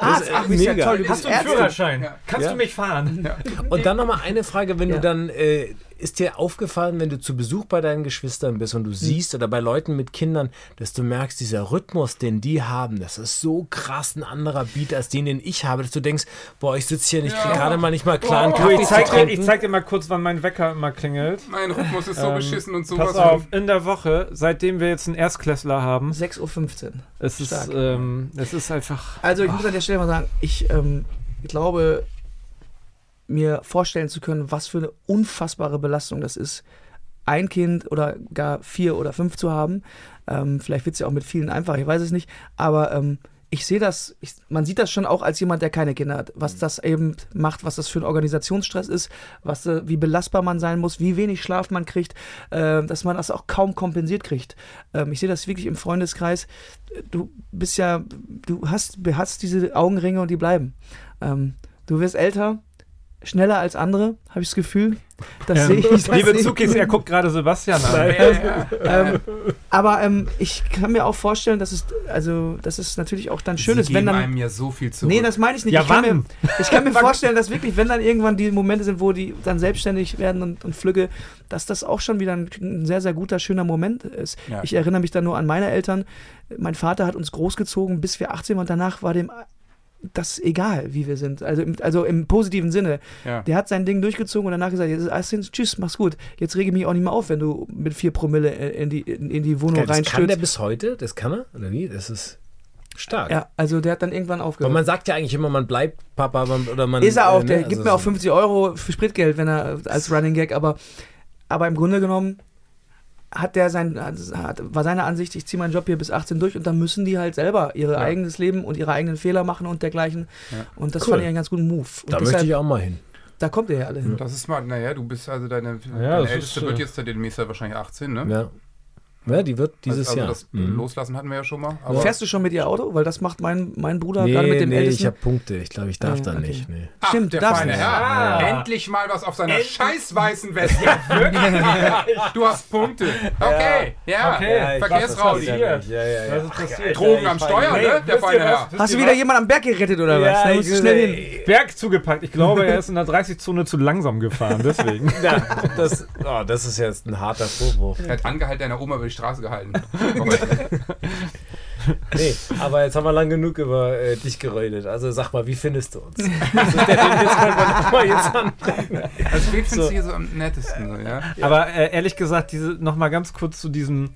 [SPEAKER 4] Ah,
[SPEAKER 3] ist
[SPEAKER 4] ach, wie ist ja
[SPEAKER 3] mega.
[SPEAKER 4] toll. Du
[SPEAKER 1] Hast
[SPEAKER 4] bist
[SPEAKER 1] du einen
[SPEAKER 4] Ärztin.
[SPEAKER 1] Führerschein? Kannst
[SPEAKER 3] Ja.
[SPEAKER 1] du mich fahren?
[SPEAKER 3] Und dann nochmal eine Frage, wenn
[SPEAKER 4] Ja.
[SPEAKER 3] du dann, äh, ist dir aufgefallen, wenn du zu Besuch bei deinen Geschwistern bist und
[SPEAKER 4] Hm.
[SPEAKER 3] du siehst oder bei Leuten mit Kindern, dass du merkst, dieser Rhythmus, den die haben, das ist so krass ein anderer Beat als den, den ich habe, dass du denkst, boah, ich sitze hier und ich kriege gerade mal nicht mal klar Kaffee
[SPEAKER 1] ich, zeig dir, ich zeig dir mal kurz, wann mein Wecker immer klingelt.
[SPEAKER 2] Mein Rhythmus ist so
[SPEAKER 1] Ähm,
[SPEAKER 2] beschissen und sowas.
[SPEAKER 1] Pass auf, in der Woche, seitdem wir jetzt einen Erstklässler haben,
[SPEAKER 4] 6.15 Uhr.
[SPEAKER 1] es ist, ähm, es ist einfach.
[SPEAKER 4] Also ich muss an der Stelle mal sagen, ich ähm, glaube, mir vorstellen zu können, was für eine unfassbare Belastung das ist, ein Kind oder gar vier oder fünf zu haben. Ähm, vielleicht wird es ja auch mit vielen einfach, ich weiß es nicht. Aber ähm, ich sehe das, ich, man sieht das schon auch als jemand, der keine Kinder hat, was das eben macht, was das für ein Organisationsstress ist, was, äh, wie belastbar man sein muss, wie wenig Schlaf man kriegt, äh, dass man das auch kaum kompensiert kriegt. Ähm, ich sehe das wirklich im Freundeskreis. Du bist ja, du hast, hast diese Augenringe und die bleiben. Ähm, du wirst älter, schneller als andere, habe ich das Gefühl. Das sehe ich. Das
[SPEAKER 1] Liebe. Zukis, er guckt gerade Sebastian an. [laughs]
[SPEAKER 4] ähm, aber ähm, ich kann mir auch vorstellen, dass es, also, dass es natürlich auch dann schön
[SPEAKER 2] Sie
[SPEAKER 4] ist, wenn dann.
[SPEAKER 2] einem ja so viel zurück.
[SPEAKER 4] Nee, das meine ich nicht.
[SPEAKER 1] Ja,
[SPEAKER 4] ich, kann
[SPEAKER 1] wann?
[SPEAKER 4] mir, [laughs] ich kann mir vorstellen, dass wirklich, wenn dann irgendwann die Momente sind, wo die dann selbstständig werden und, und Flügge, dass das auch schon wieder ein, ein sehr, sehr guter, schöner Moment ist.
[SPEAKER 2] Ja.
[SPEAKER 4] Ich erinnere mich dann nur an meine Eltern. Mein Vater hat uns großgezogen, bis wir 18 waren und danach war dem das egal, wie wir sind. Also im, also im positiven Sinne.
[SPEAKER 2] ja.
[SPEAKER 4] Der hat sein Ding durchgezogen und danach gesagt, jetzt ist alles hin, tschüss, mach's gut. Jetzt rege ich mich auch nicht mehr auf, wenn du mit vier Promille in die, in, in die Wohnung
[SPEAKER 3] das kann der
[SPEAKER 4] reinstürzt.
[SPEAKER 3] bis heute? Das kann er? Oder wie? Das ist. Stark.
[SPEAKER 4] Ja, also der hat dann irgendwann
[SPEAKER 3] Aber
[SPEAKER 4] aufgehört.
[SPEAKER 3] man sagt ja eigentlich immer, man bleibt Papa man, oder man.
[SPEAKER 4] ist er auch,
[SPEAKER 3] äh,
[SPEAKER 4] der
[SPEAKER 3] ne?
[SPEAKER 4] gibt
[SPEAKER 3] Also
[SPEAKER 4] mir auch
[SPEAKER 3] so-
[SPEAKER 4] 50 Euro für Spritgeld, wenn er als Running Gag, aber, aber im Grunde genommen hat der sein, hat, war seine Ansicht, ich ziehe meinen Job hier bis 18 durch und dann müssen die halt selber ihr
[SPEAKER 2] Ja.
[SPEAKER 4] eigenes Leben und ihre eigenen Fehler machen und dergleichen.
[SPEAKER 2] Ja.
[SPEAKER 4] Und das
[SPEAKER 3] Cool.
[SPEAKER 4] fand ich einen ganz guten Move. Und
[SPEAKER 3] Da möchte ich auch mal hin.
[SPEAKER 4] da kommt ihr ja alle hin.
[SPEAKER 2] Das ist smart. Naja, du bist also deine,
[SPEAKER 1] Ja,
[SPEAKER 2] deine Älteste
[SPEAKER 1] ist,
[SPEAKER 2] wird
[SPEAKER 1] äh,
[SPEAKER 2] jetzt demnächst ja wahrscheinlich 18, ne?
[SPEAKER 3] Ja. Ja, die wird dieses
[SPEAKER 2] also
[SPEAKER 3] Jahr.
[SPEAKER 2] das
[SPEAKER 3] Mhm.
[SPEAKER 2] Loslassen hatten wir ja schon mal. Aber
[SPEAKER 4] Fährst du schon mit ihr Auto? Weil das macht mein, mein Bruder
[SPEAKER 3] Nee,
[SPEAKER 4] gerade mit dem
[SPEAKER 3] nee,
[SPEAKER 4] Ältesten.
[SPEAKER 3] ich habe Punkte. Ich glaube, ich darf da
[SPEAKER 4] okay.
[SPEAKER 3] nicht. Nee.
[SPEAKER 2] Ach,
[SPEAKER 4] Stimmt,
[SPEAKER 2] der
[SPEAKER 4] du darfst
[SPEAKER 2] feine
[SPEAKER 4] nicht.
[SPEAKER 2] Herr.
[SPEAKER 1] Ah.
[SPEAKER 2] Endlich mal was auf seiner scheiß weißen Weste. [laughs] du hast Punkte. Okay, ja.
[SPEAKER 1] Okay.
[SPEAKER 2] Verkehrsraudi.
[SPEAKER 1] Ja, ja, ja.
[SPEAKER 2] Drogen am Steuer,
[SPEAKER 1] Nee,
[SPEAKER 2] ne? Der feine? Herr.
[SPEAKER 4] Hast du wieder jemanden am Berg gerettet oder was?
[SPEAKER 3] Ja,
[SPEAKER 4] Da
[SPEAKER 3] ich,
[SPEAKER 4] musst du schnell hin. [laughs]
[SPEAKER 1] Berg zugepackt. Ich glaube, er ist in der 30-Zone zu langsam gefahren, deswegen. [laughs]
[SPEAKER 3] Ja, das, oh, das ist jetzt ein harter Vorwurf.
[SPEAKER 2] Er hat angehalten, deiner Oma über die Straße gehalten. [laughs]
[SPEAKER 3] Nee, aber jetzt haben wir lang genug über äh, dich geredet. Also sag mal, wie findest du uns? [laughs] Das ist der, den jetzt wollen wir noch mal jetzt anbringen.
[SPEAKER 2] Also wen findest du hier so am nettesten? So, ja?
[SPEAKER 1] Aber äh, ehrlich gesagt, diese noch mal ganz kurz zu diesem.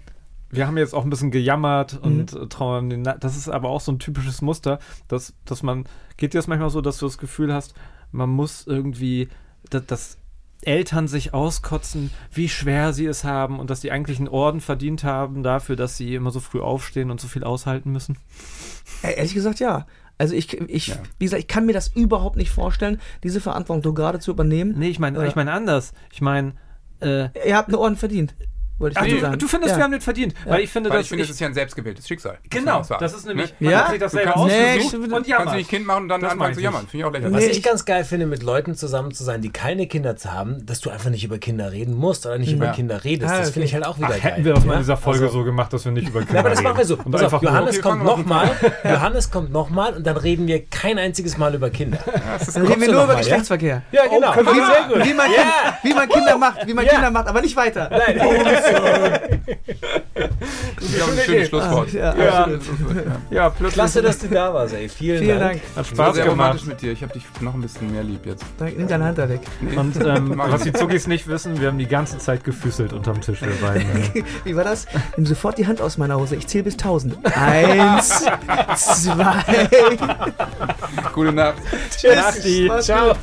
[SPEAKER 1] Wir haben jetzt auch ein bisschen gejammert und äh, trauern. den Na- Das ist aber auch so ein typisches Muster, dass, dass man. Geht dir das manchmal so, dass du das Gefühl hast, man muss irgendwie. Dass, dass Eltern sich auskotzen, wie schwer sie es haben und dass die eigentlich einen Orden verdient haben dafür, dass sie immer so früh aufstehen und so viel aushalten müssen?
[SPEAKER 4] Äh, Ehrlich gesagt, ja. Also ich, ich
[SPEAKER 2] Ja.
[SPEAKER 4] wie gesagt, ich kann mir das überhaupt nicht vorstellen, diese Verantwortung gerade zu übernehmen.
[SPEAKER 1] Nee, ich meine ich meine anders. Ich meine. Äh,
[SPEAKER 4] Ihr habt eine Orden verdient, wollte ich
[SPEAKER 1] ach, du,
[SPEAKER 4] sagen.
[SPEAKER 1] du findest,
[SPEAKER 4] ja.
[SPEAKER 1] wir haben nicht verdient. Weil ich finde,
[SPEAKER 2] Weil
[SPEAKER 1] dass
[SPEAKER 2] ich finde, das ist ja ein selbstgewähltes Schicksal.
[SPEAKER 1] Genau, das ist nämlich,
[SPEAKER 2] Ne?
[SPEAKER 1] man
[SPEAKER 4] Ja?
[SPEAKER 1] hat sich das
[SPEAKER 2] Du
[SPEAKER 1] selber
[SPEAKER 2] kannst-
[SPEAKER 4] Nee,
[SPEAKER 1] ausgesucht
[SPEAKER 4] stimmt.
[SPEAKER 1] und
[SPEAKER 2] Kannst du
[SPEAKER 1] jammert.
[SPEAKER 2] nicht Kind machen und dann
[SPEAKER 1] Das
[SPEAKER 2] anfangen zu
[SPEAKER 1] ich.
[SPEAKER 2] jammern. Finde ich auch lächerlich.
[SPEAKER 3] Was
[SPEAKER 4] Nee,
[SPEAKER 3] ich
[SPEAKER 4] ich-
[SPEAKER 3] ganz geil finde, mit Leuten zusammen zu sein, die keine Kinder zu haben, dass du einfach nicht über Kinder reden musst oder nicht über
[SPEAKER 2] Ja.
[SPEAKER 3] Kinder redest. Das finde ich halt auch wieder
[SPEAKER 1] Ach,
[SPEAKER 3] geil.
[SPEAKER 1] hätten wir das mal
[SPEAKER 3] ja?
[SPEAKER 1] in dieser Folge
[SPEAKER 3] Also-
[SPEAKER 1] so gemacht, dass wir nicht über Kinder
[SPEAKER 3] Ja, aber das
[SPEAKER 1] reden.
[SPEAKER 3] machen wir so. Johannes kommt nochmal, Johannes kommt nochmal und dann reden wir kein einziges Mal über Kinder.
[SPEAKER 4] Dann reden wir nur über
[SPEAKER 3] ja?
[SPEAKER 4] Geschlechtsverkehr.
[SPEAKER 3] Ja, genau.
[SPEAKER 4] Wie,
[SPEAKER 3] gut.
[SPEAKER 4] wie, man,
[SPEAKER 3] Ja.
[SPEAKER 4] Kinder macht, wie man
[SPEAKER 3] Ja.
[SPEAKER 4] Kinder macht, aber nicht weiter.
[SPEAKER 3] Nein.
[SPEAKER 2] Ich glaube, ein schönes Schlusswort.
[SPEAKER 4] Ja.
[SPEAKER 1] Ja.
[SPEAKER 2] Schönes Schlusswort, ja.
[SPEAKER 1] Ja, plötzlich.
[SPEAKER 3] Klasse, dass du da warst, ey. Vielen,
[SPEAKER 4] Vielen
[SPEAKER 3] Dank.
[SPEAKER 4] Dank.
[SPEAKER 1] Hat Spaß
[SPEAKER 2] sehr romantisch
[SPEAKER 1] gemacht.
[SPEAKER 2] mit dir. Ich habe dich noch ein bisschen mehr lieb jetzt.
[SPEAKER 4] Dann Nimm deine Hand da weg.
[SPEAKER 1] Und ähm, [laughs] was die Zuckis nicht wissen, wir haben die ganze Zeit gefüßelt unterm Tisch, wir beiden. [laughs]
[SPEAKER 4] Wie war das? Nimm sofort die Hand aus meiner Hose. Ich zähle bis 1000. Eins, [laughs] zwei.
[SPEAKER 2] Gute Nacht.
[SPEAKER 4] Tschüss.
[SPEAKER 3] Ciao.
[SPEAKER 4] gut.